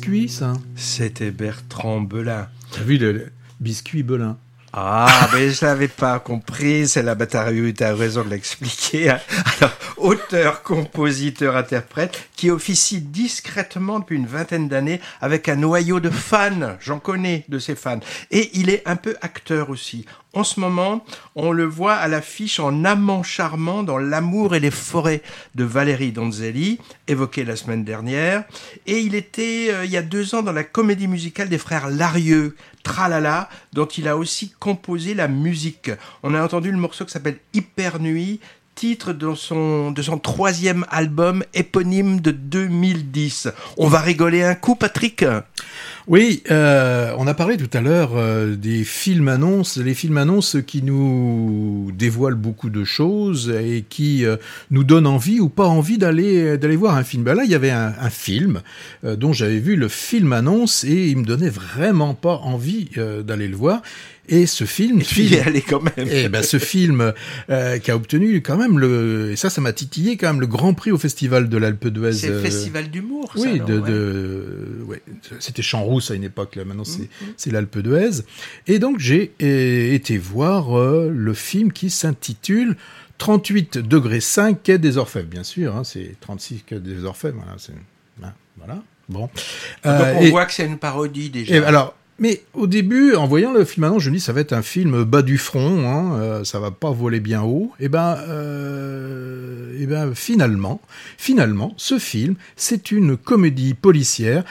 biscuit, ça. C'était Bertrand Belin. T'as vu le, le biscuit Belin Ah, <laughs> mais je l'avais pas compris, c'est la bataille, tu as raison de l'expliquer. hein. Alors, auteur, compositeur, interprète, qui officie discrètement depuis une vingtaine d'années avec un noyau de fans, j'en connais de ces fans. Et il est un peu acteur aussi. En ce moment, on le voit à l'affiche en amant charmant dans L'amour et les forêts de Valérie Donzelli, évoqué la semaine dernière. Et il était, euh, il y a deux ans, dans la comédie musicale des frères Larieux, Tralala, dont il a aussi composé la musique. On a entendu le morceau qui s'appelle Hyper Nuit, titre de son, troisième album éponyme de 2010. On va rigoler un coup, Patrick? Oui, euh, on a parlé tout à l'heure euh, des films annonces, les films annonces qui nous dévoilent beaucoup de choses et qui euh, nous donnent envie ou pas envie d'aller d'aller voir un film. Ben là, il y avait un, un film dont j'avais vu le film annonce et il me donnait vraiment pas envie d'aller le voir. Et ce film, Et puis, il est allé quand même. Et ben ce film euh, qui a obtenu quand même le, et ça, ça m'a titillé quand même le Grand Prix au Festival de l'Alpe d'Huez. C'est le euh, festival d'humour, ça, oui, non, de, ouais. de, ouais, c'était Champs-Rousse à une époque, là maintenant c'est Mhm. c'est l'Alpe d'Huez. Et donc j'ai été voir euh, le film qui s'intitule 38 degrés 5 quai des Orfèvres, bien sûr, hein, c'est 36 quai des Orfèvres, voilà, c'est, hein, voilà, bon. Donc on et- voit que c'est une parodie déjà. et alors, mais au début, en voyant le film annonce, je me dis ça va être un film bas du front, hein, euh, ça va pas voler bien haut. Et ben, euh, et ben finalement, finalement, ce film, c'est une comédie policière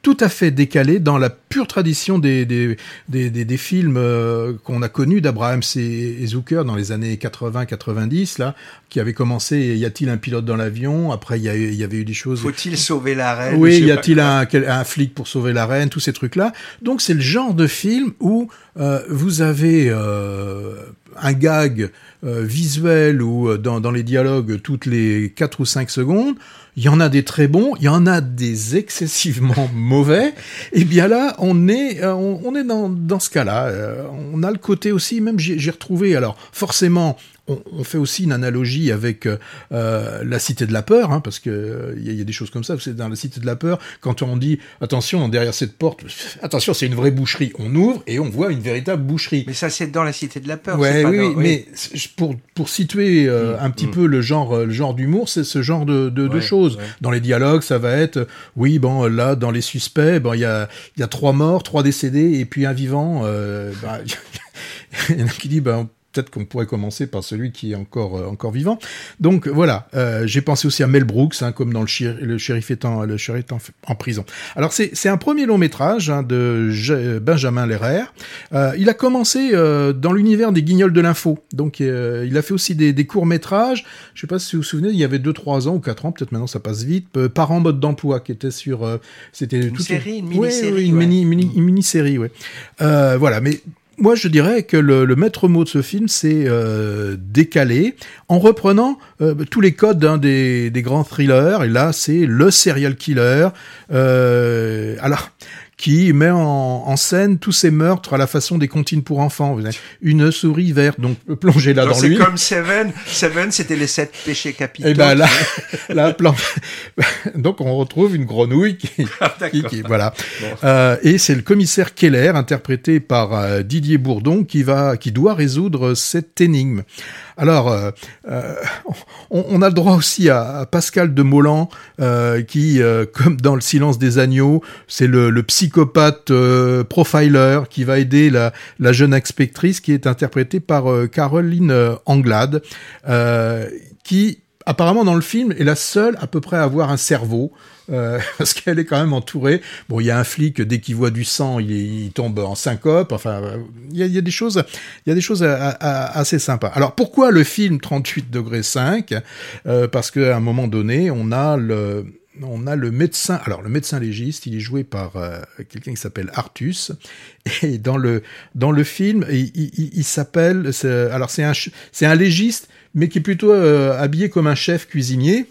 tout à fait décalée dans la pure tradition des, des, des, des, des films euh, qu'on a connus d'Abraham et Zucker dans les années 80-90, là, qui avait commencé Y a-t-il un pilote dans l'avion? Après, il y, a eu- il y avait eu des choses. Faut-il sauver la reine? Oui, y a-t-il un, un flic pour sauver la reine, tous ces trucs-là. Donc c'est le genre de film où euh, vous avez euh, un gag euh, visuel ou euh, dans, les dialogues toutes les 4 ou 5 secondes. Il y en a des très bons, il y en a des excessivement <laughs> mauvais. Et bien là, on est, euh, on, est dans, dans ce cas-là. On a le côté aussi, même j'ai retrouvé, alors forcément, on, on fait aussi une analogie avec euh, euh, la Cité de la peur, hein, parce que euh, il y, a- il y a des choses comme ça. C'est dans la Cité de la peur, quand on dit attention derrière cette porte, <laughs> attention c'est une vraie boucherie, on ouvre et on voit une véritable boucherie. Mais ça, c'est dans la Cité de la Peur. Ouais, pas oui, dans- oui, mais pour pour situer euh, un petit peu le genre euh, le genre d'humour, c'est ce genre de, de, de choses. ouais. Dans les dialogues, ça va être euh, oui, bon là dans les suspects, bon il y a il y a trois morts, trois décédés et puis un vivant. Euh, bah, <laughs> il y en a qui dit ben peut-être qu'on pourrait commencer par celui qui est encore euh, encore vivant. Donc voilà, euh, j'ai pensé aussi à Mel Brooks, hein, comme dans le, shérif, le shérif étant le shérif étant en prison. Alors c'est c'est un premier long métrage hein, de J- Benjamin Lerrer. Euh, il a commencé dans l'univers des Guignols de l'info. Donc il a fait aussi des, des courts métrages. Je sais pas si vous vous souvenez, il y avait deux trois ans ou quatre ans, peut-être maintenant ça passe vite. Euh, Parents mode d'emploi qui était sur euh, c'était Une série, une mini-série, ouais, une ouais. mini mini une mini-série, ouais. Euh, voilà, mais moi, je dirais que le, maître mot de ce film, c'est euh, décalé, en reprenant euh, tous les codes hein, des, des grands thrillers. Et là, c'est le serial killer. Euh, alors qui met en, en scène tous ces meurtres à la façon des comptines pour enfants. Vous avez une souris verte, donc plongée là Genre, dans c'est l'huile. comme Seven. Seven, c'était les sept péchés capitaux. Et ben là, <laughs> là, plan- <laughs> donc on retrouve une grenouille qui, Ah, qui- qui- voilà. Euh, et c'est le commissaire Keller, interprété par euh, Didier Bourdon, qui va, qui doit résoudre cette énigme. Alors, euh, euh, on, a le droit aussi à, Pascal de Mollan, euh, qui, <laughs> comme dans Le Silence des agneaux, c'est le, psychopathe profiler qui va aider la, la jeune inspectrice, qui est interprétée par Caroline Anglade, qui apparemment dans le film est la seule à peu près à avoir un cerveau. Euh, <laughs> parce qu'elle est quand même entourée. Bon, il y a un flic dès qu'il voit du sang, il, tombe en syncope. Enfin, euh, il y a, des choses, il y a des choses assez sympas. Alors pourquoi le film 38 degrés 5 Euh, Parce qu'à un moment donné, on a le on a le médecin, alors le médecin légiste, il est joué par quelqu'un qui s'appelle Artus, et dans le dans le film, il, il- s'appelle, alors c'est un c'est un légiste, mais qui est plutôt euh, habillé comme un chef cuisinier,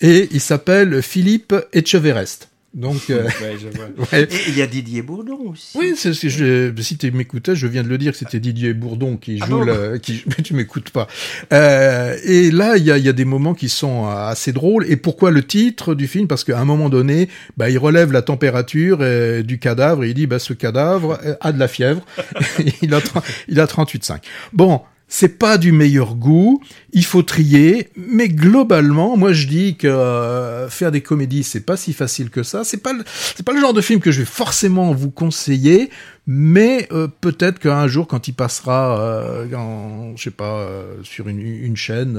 et il s'appelle Philippe Etcheverest. Donc, euh, Ouais, je vois. <laughs> ouais. Et il y a Didier Bourdon aussi. Oui, c'est ce que je, si tu m'écoutais, je viens de le dire que c'était Didier Bourdon qui Ah joue bon le, qui, <laughs> mais tu m'écoutes pas. Euh, et là, il y a, il y a des moments qui sont assez drôles. Et pourquoi le titre du film? Parce qu'à un moment donné, bah, il relève la température euh, du cadavre et il dit, bah, ce cadavre euh, a de la fièvre. <laughs> il a, 30 il a 38,5. Bon. C'est pas du meilleur goût, il faut trier, mais globalement, moi je dis que euh, faire des comédies, c'est pas si facile que ça. C'est pas le, c'est pas le genre de film que je vais forcément vous conseiller, Mais euh, peut-être qu'un jour, quand il passera, euh, en, je sais pas, euh, sur une, une chaîne,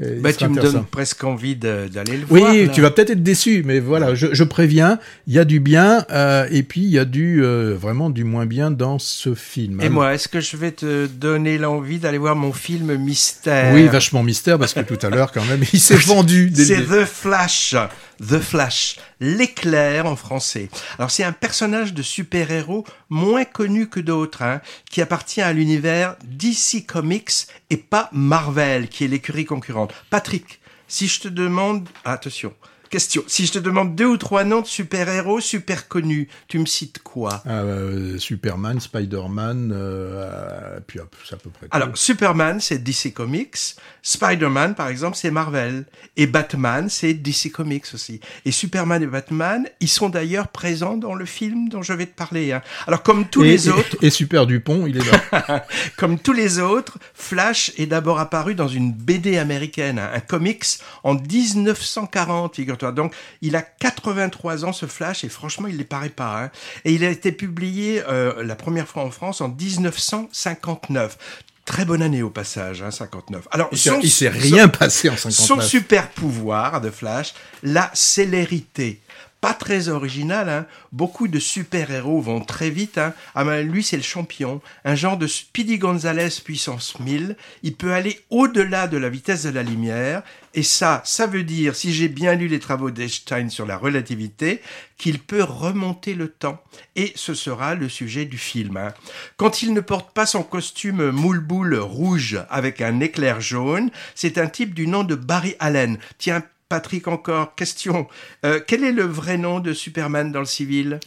euh, Bah, tu me donnes presque envie d'aller le Oui, voir. là. tu vas peut-être être déçu, mais voilà, je, je préviens, il y a du bien euh, et puis il y a du euh, vraiment du moins bien dans ce film. Et hein. moi, est-ce que je vais te donner l'envie d'aller voir mon film Mystère? Oui, vachement mystère parce que tout à l'heure quand même, il s'est <laughs> vendu. C'est The Flash. The Flash. L'éclair en français. Alors, c'est un personnage de super-héros moins connu que d'autres, hein, qui appartient à l'univers DC Comics et pas Marvel, qui est l'écurie concurrente. Patrick, si je te demande, attention, question, si je te demande deux ou trois noms de super-héros super connus, tu me cites quoi? Euh, Superman, Spider-Man, euh, puis hop, c'est à peu près. tout. Alors, Superman, c'est DC Comics. Spider-Man, par exemple, c'est Marvel. Et Batman, c'est DC Comics aussi. Et Superman et Batman, ils sont d'ailleurs présents dans le film dont je vais te parler. hein. Alors, comme tous et, les et- autres, Et Super Dupont, il est là. <laughs> comme tous les autres, Flash est d'abord apparu dans une BD américaine, hein, un comics, en 1940, figure-toi. Donc, il a 83 ans, ce Flash, et franchement, il ne les paraît pas. hein. Et il a été publié euh, la première fois en France en 1959. Très bonne année au passage, hein, 59. Alors, Il s'est- son- il s'est son- rien passé en Son 59. super pouvoir de Flash, la célérité. Pas très original, hein. Beaucoup de super-héros vont très vite, hein. Ah ben, lui, c'est le champion. Un genre de Speedy Gonzales puissance 1000. Il peut aller au-delà de la vitesse de la lumière. Et ça, ça veut dire, si j'ai bien lu les travaux d'Einstein sur la relativité, qu'il peut remonter le temps. Et ce sera le sujet du film. hein. Quand il ne porte pas son costume moule-boule rouge avec un éclair jaune, c'est un type du nom de Barry Allen. Tiens, Patrick, encore, question. Euh, quel est le vrai nom de Superman dans le civil?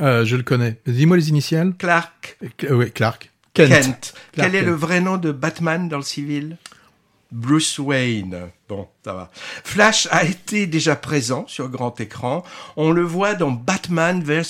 Euh, je le connais. Dis-moi les initiales. Clark Euh, oui, Clark. Kent. Kent. Quel est le vrai nom de Batman dans le civil? Bruce Wayne. Bon, ça va. Flash a été déjà présent sur grand écran. On le voit dans Batman vs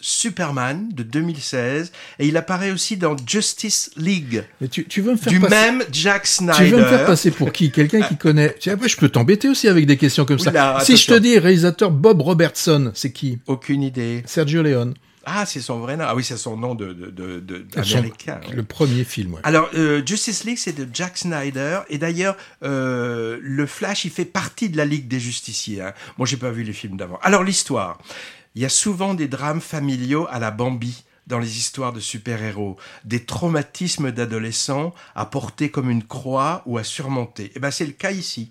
Superman de 2016 et il apparaît aussi dans Justice League Mais tu, tu veux me faire du passer... même Jack Snyder. Tu veux me faire passer pour qui? Quelqu'un qui connaît. Tu sais, Après, je peux t'embêter aussi avec des questions comme ça. Si je te dis réalisateur Bob Robertson, c'est qui? Aucune idée. Sergio Leone. Ah, c'est son vrai nom. Ah oui, c'est son nom de, de, de, de- Son- américain. ouais. Le premier film, ouais. Alors, euh, Justice League, c'est de Jack Snyder. Et d'ailleurs, euh, le Flash, il fait partie de la Ligue des Justiciers. Hein. Moi, j'ai pas vu les films d'avant. Alors, l'histoire. Il y a souvent des drames familiaux à la Bambi dans les histoires de super-héros, des traumatismes d'adolescents à porter comme une croix ou à surmonter. Et ben, c'est le cas ici.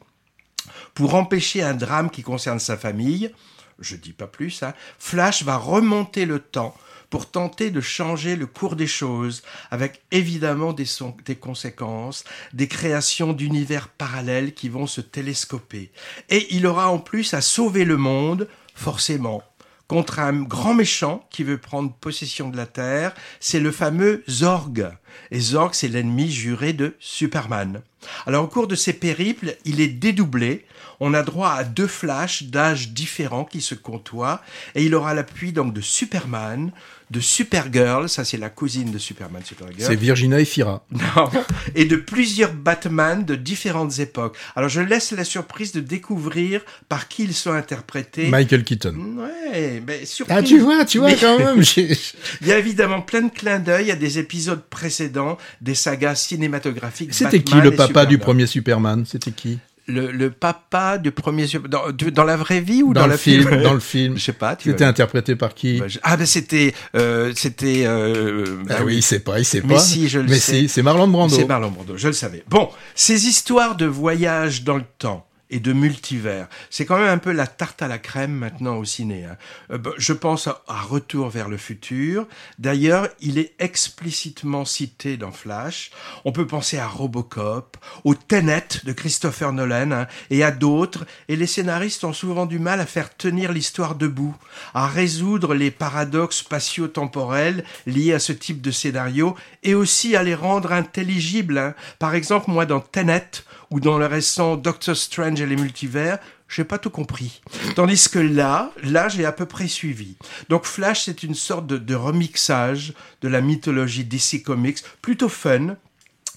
Pour empêcher un drame qui concerne sa famille, je dis pas plus, hein, Flash va remonter le temps pour tenter de changer le cours des choses, avec évidemment des, des conséquences, des créations d'univers parallèles qui vont se télescoper. Et il aura en plus à sauver le monde, forcément, contre un grand méchant qui veut prendre possession de la Terre, c'est le fameux Zorg. Et Zorg, c'est l'ennemi juré de Superman. Alors au cours de ces périples, il est dédoublé. On a droit à deux flashs d'âges différents qui se côtoient. Et il aura l'appui donc de Superman, de Supergirl, ça c'est la cousine de Superman, Supergirl. C'est Virginia Efira. <laughs> Non. Et de plusieurs Batman de différentes époques. Alors je laisse la surprise de découvrir par qui ils sont interprétés. Michael Keaton. Ouais, mais surtout. Ah, tu vois, tu vois, Mais- quand même. <laughs> Il y a évidemment plein de clins d'œil à des épisodes précédents des sagas cinématographiques. C'était qui le papa du premier Superman? C'était qui? Le, le papa du premier dans, du- dans la vraie vie ou dans, Dans le la film, <laughs> dans le film. Je sais pas. Tu C'était interprété par qui Bah, je- Ah ben c'était euh, c'était. Euh, Ah bah oui, il sait pas, il sait Mais pas. si, je le Mais sais. si, c'est Marlon Brando. C'est Marlon Brando, je le savais. Bon, ces histoires de voyage dans le temps et de multivers, c'est quand même un peu la tarte à la crème maintenant au ciné. hein. Euh, bah, je pense à, Retour vers le futur. D'ailleurs, il est explicitement cité dans Flash. On peut penser à Robocop, au Tenet de Christopher Nolan hein, et à d'autres. Et les scénaristes ont souvent du mal à faire tenir l'histoire debout, à résoudre les paradoxes spatio-temporels liés à ce type de scénario et aussi à les rendre intelligibles. hein. Par exemple, moi dans Tenet ou dans le récent Doctor Strange et les multivers, j'ai pas tout compris. Tandis que là, là, j'ai à peu près suivi. Donc Flash, c'est une sorte de, remixage de la mythologie DC Comics, plutôt fun,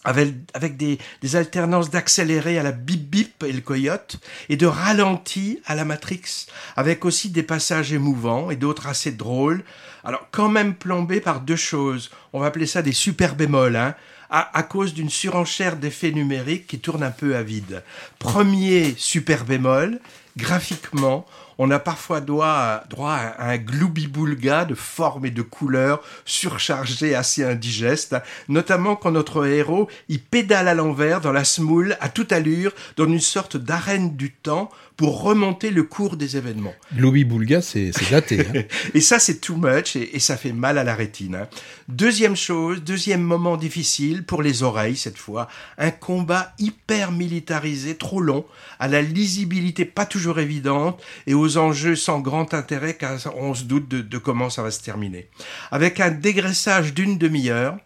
avec, des, alternances d'accéléré à la bip bip et le coyote et de ralenti à la Matrix, avec aussi des passages émouvants et d'autres assez drôles. Alors quand même plombés par deux choses. On va appeler ça des super bémols, hein, à, cause d'une surenchère d'effets numériques qui tourne un peu à vide. Premier super bémol, graphiquement, on a parfois droit, droit à un gloubi-boulga de formes et de couleurs surchargées, assez indigestes, hein. notamment quand notre héros il pédale à l'envers dans la smoule à toute allure, dans une sorte d'arène du temps pour remonter le cours des événements. Globy Boulga, c'est c'est daté. hein. <laughs> Et ça, c'est too much et, et ça fait mal à la rétine. hein. Deuxième chose, deuxième moment difficile pour les oreilles cette fois, un combat hyper militarisé, trop long, à la lisibilité pas toujours évidente et aux enjeux sans grand intérêt car on se doute de, comment ça va se terminer. Avec un dégraissage d'une demi-heure,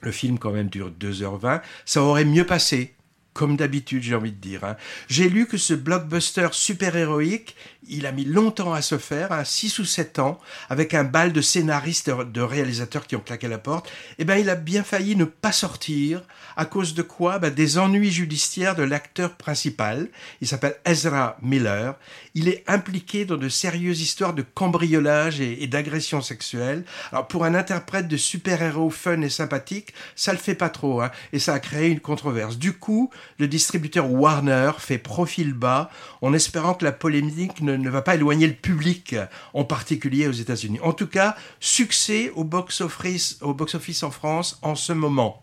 le film quand même dure 2h20, ça aurait mieux passé. Comme d'habitude, j'ai envie de dire. hein. J'ai lu que ce blockbuster super-héroïque, il a mis longtemps à se faire, hein, 6 ou 7 ans, avec un bal de scénaristes de réalisateurs qui ont claqué la porte. Eh ben, il a bien failli ne pas sortir. À cause de quoi? Ben, Des ennuis judiciaires de l'acteur principal. Il s'appelle Ezra Miller. Il est impliqué dans de sérieuses histoires de cambriolage et, et d'agression sexuelle. Alors, pour un interprète de super-héros fun et sympathique, ça le fait pas trop, hein, et ça a créé une controverse. Du coup, le distributeur Warner fait profil bas en espérant que la polémique ne, ne va pas éloigner le public, en particulier aux États-Unis. En tout cas, succès au box-office au box-office en France en ce moment.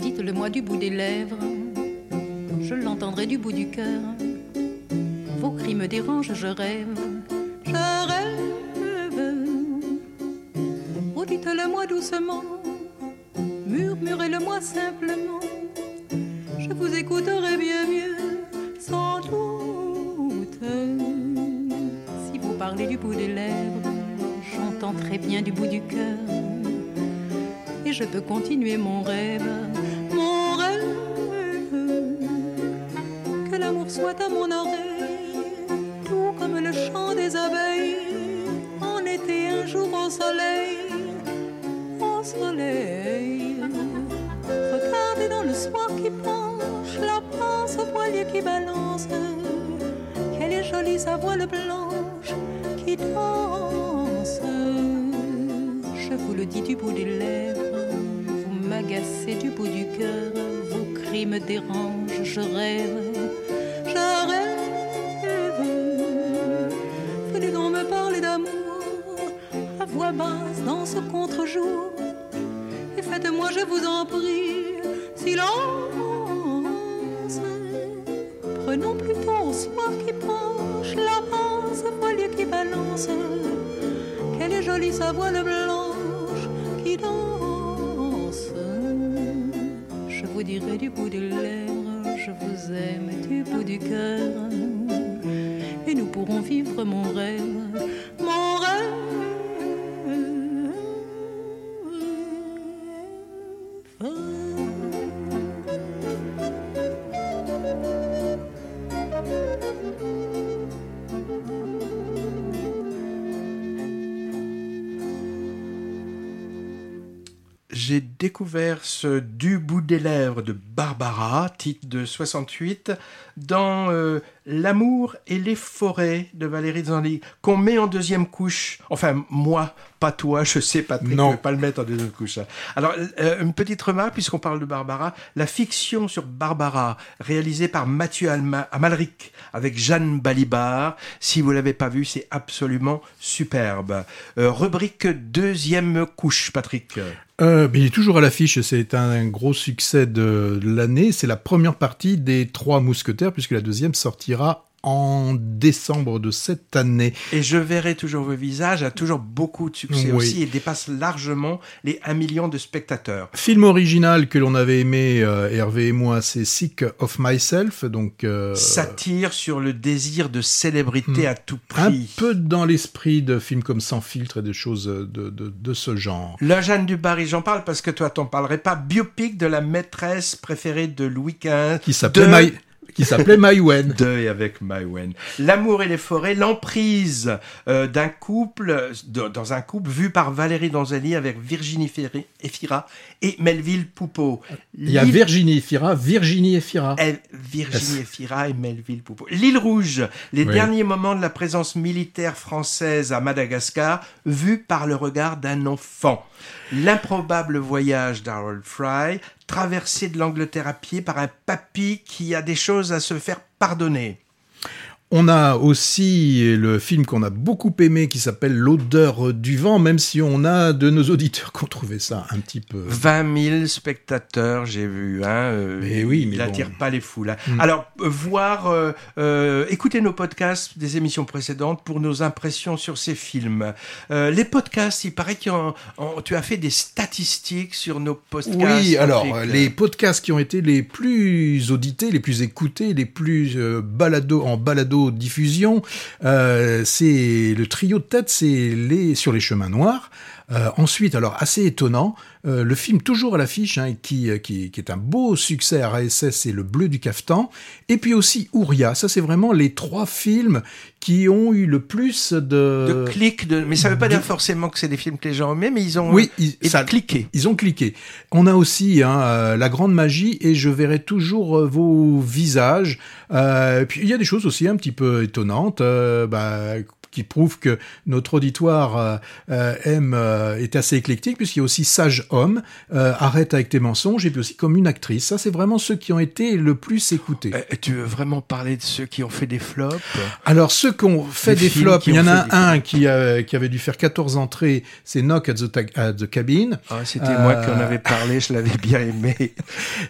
Dites-le-moi du bout des lèvres, je l'entendrai du bout du cœur. Vos cris me dérangent, je rêve, murmurez-le-moi simplement. Je vous écouterai bien mieux, sans doute. Si vous parlez du bout des lèvres, j'entends très bien du bout du cœur. Et je peux continuer mon rêve, mon rêve, découvert ce Du bout des lèvres de Barbara, titre de 68, dans euh, L'amour et les forêts de Valérie Zanli, qu'on met en deuxième couche. Enfin, moi, pas toi, je sais, Patrick, Non. ne pas le mettre en deuxième couche. hein. Alors, euh, une petite remarque, puisqu'on parle de Barbara, la fiction sur Barbara, réalisée par Mathieu Alma- Amalric, avec Jeanne Balibar, si vous l'avez pas vu, c'est absolument superbe. Euh, rubrique deuxième couche, Patrick. Euh, il est toujours à l'affiche, c'est un gros succès de l'année. C'est la première partie des Trois Mousquetaires, puisque la deuxième sortira en décembre de cette année. Et je verrai toujours vos visages, a toujours beaucoup de succès Oui. aussi et dépasse largement les 1 million de spectateurs. Film original que l'on avait aimé, euh, Hervé et moi, c'est Sick of Myself, donc euh, Satire sur le désir de célébrité Hmm. à tout un prix. peu dans l'esprit de films comme Sans filtre et de choses de, de, de ce genre. La Jeanne du Barry, j'en parle parce que toi t'en parlerais pas. Biopic de la maîtresse préférée de Louis XV. Qui s'appelait de- My- qui s'appelait Maïwen. <laughs> Deuil avec Maïwen. L'amour et les forêts, l'emprise euh, d'un couple, dans un couple vu par Valérie Donzelli avec Virginie Efira et Melville Poupeau. Il y a Virginie Efira, Virginie Efira. Elle- Virginie Efira et Melville Poupeau. L'île Rouge, les Oui. derniers moments de la présence militaire française à Madagascar, vus par le regard d'un enfant. L'improbable voyage d'Harold Fry, traversé de l'Angleterre à pied par un papy qui a des choses à se faire pardonner. On a aussi le film qu'on a beaucoup aimé qui s'appelle L'odeur du vent, même si on a de nos auditeurs qui ont trouvé ça un petit peu. 20 000 spectateurs, j'ai vu. Hein, euh, Mais oui, mais il bon. attire pas les foules. hein. Mm. Alors, euh, voir, euh, écoutez nos podcasts des émissions précédentes pour nos impressions sur ces films. Les podcasts, il paraît que tu as fait des statistiques sur nos podcasts. Oui, alors les podcasts qui ont été les plus audités, les plus écoutés, les plus balado en balado diffusion, euh, c'est le trio de tête, c'est les sur les chemins noirs. Euh, ensuite, alors assez étonnant, euh, le film toujours à l'affiche, hein, qui, euh, qui, qui est un beau succès à RSS, c'est Le Bleu du Cafetan, et puis aussi Ouria. Ça, c'est vraiment les trois films qui ont eu le plus de, de clics, de... mais ça veut pas de- dire forcément que c'est des films que les gens aiment, mais ils ont Oui, ils- et ça- cliqué. Ils ont cliqué. On a aussi hein, euh, la grande magie et je verrai toujours euh, vos visages. Euh, puis il y a des choses aussi un petit peu étonnantes. euh, bah, qui prouvent que notre auditoire euh, euh, aime euh, est assez éclectique puisqu'il y a aussi Sage Homme, euh, Arrête avec tes mensonges et puis aussi comme une actrice. Ça c'est vraiment ceux qui ont été le plus écoutés. Euh, tu veux vraiment parler de ceux qui ont fait des flops? Alors ceux qui ont fait Des flops, il y en a un qui, a- qui avait dû faire 14 entrées, c'est Knock at the, at the Cabin. Ah, C'était moi qui en Euh, avais parlé, je l'avais bien aimé. <laughs>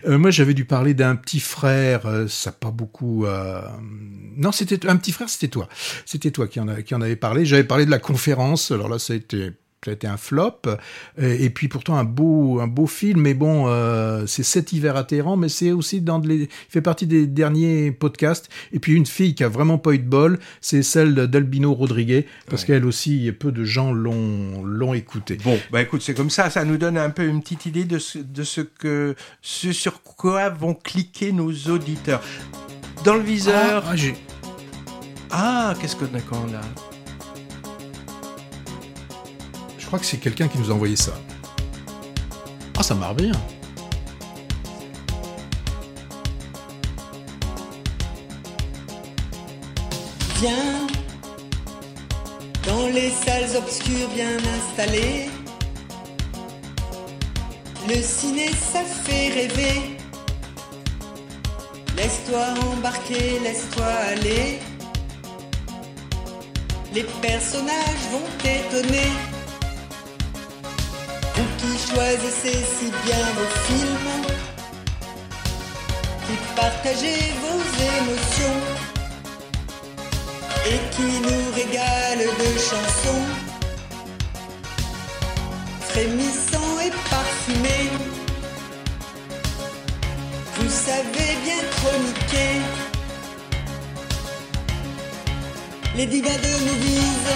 Euh, moi, j'avais dû parler d'un petit frère. euh, ça n'a pas beaucoup. euh, Non, c'était un petit frère. C'était toi. C'était toi qui en, a- qui en avait parlé. J'avais parlé de la conférence. Alors là, ça a été. Ça a été un flop et, et puis pourtant un beau un beau film mais bon euh, c'est cet hiver à Téhéran mais c'est aussi dans les, il fait partie des derniers podcasts et puis une fille qui a vraiment pas eu de bol c'est celle d'Albino Rodriguez parce qu'elle aussi peu de gens l'ont l'ont écouté Bon, bah écoute, c'est comme ça, ça nous donne un peu une petite idée de ce, de ce que ce sur quoi vont cliquer nos auditeurs. Dans le viseur. Ah, ah, Ah, qu'est-ce a qu'on a je crois que c'est quelqu'un qui nous a envoyé ça ah ça marche bien Viens dans les salles obscures bien installées. Le ciné, ça fait rêver. Laisse-toi embarquer, laisse-toi aller. Les personnages vont t'étonner. Vous qui choisissez si bien vos films, qui partagez vos émotions et qui nous régale de chansons frémissants et parfumés. Vous savez bien chroniquer les divas de movies,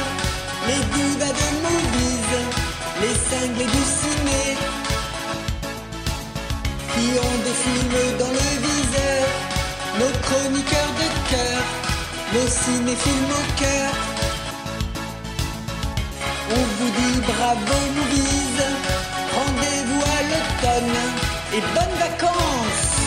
les divas de movies, les cinglés du ciné qui ont des films dans le viseur, nos chroniqueurs de cœur nos cinéphiles au cœur. On vous dit bravo movies, rendez-vous à l'automne et bonnes vacances.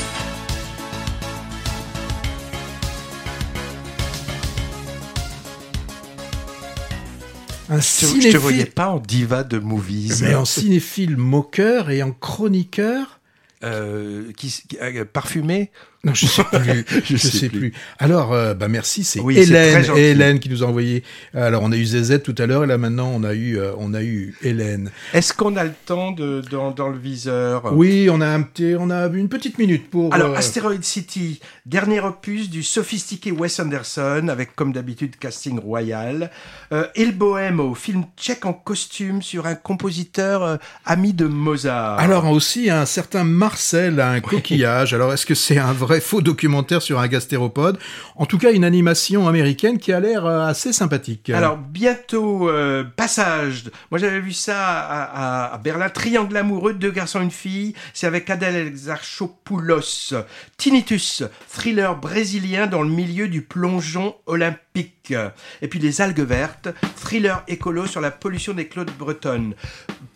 Un Je te- je te cinéphile voyais pas en diva de movies. mais en cinéphile moqueur et en chroniqueur Euh, qui, qui- euh, parfumé Non, je sais plus. <laughs> Je je, sais sais, plus. plus. Alors, euh, bah merci, c'est Oui, Hélène, qui nous a envoyé. Alors, on a eu ZZ tout à l'heure, et là maintenant, on a eu, euh, on a eu Hélène. Est-ce qu'on a le temps de dans, dans le viseur? Oui, on a un petit, on a une petite minute pour. Alors, Asteroid City, dernier opus du sophistiqué Wes Anderson, avec comme d'habitude casting royal. Le Bohème au film tchèque en costume sur un compositeur ami de Mozart. Alors aussi un certain Marcel a un coquillage. Alors est-ce que c'est un vrai faux documentaire sur un gastéropode? En tout cas, une animation américaine qui a l'air euh, assez sympathique. Alors bientôt euh, passage. Moi j'avais vu ça à, à- à Berlin. Triangle amoureux, deux garçons une fille. C'est avec Adèle Exarchopoulos. Tinnitus, thriller brésilien dans le milieu du plongeon olympique. Et puis les algues vertes, thriller écolo sur la pollution des Claude bretonnes.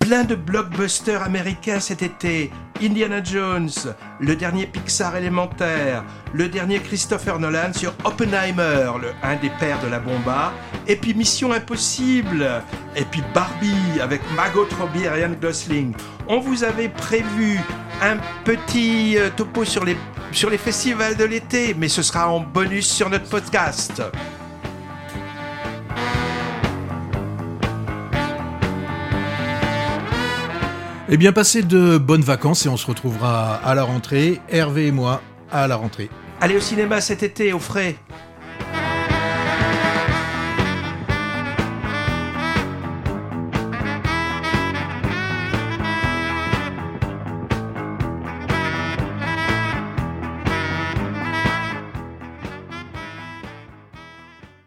Plein de blockbusters américains cet été. Indiana Jones, le dernier Pixar élémentaire, le dernier Christopher Nolan sur Oppenheimer, le, un des pères de la bomba, et puis Mission Impossible, et puis Barbie avec Margot Robbie et Ryan Gosling. On vous avait prévu un petit euh, topo sur les, sur les festivals de l'été, mais ce sera en bonus sur notre podcast. Eh bien, passez de bonnes vacances et on se retrouvera à la rentrée. Hervé et moi à la rentrée. Allez au cinéma cet été, au frais.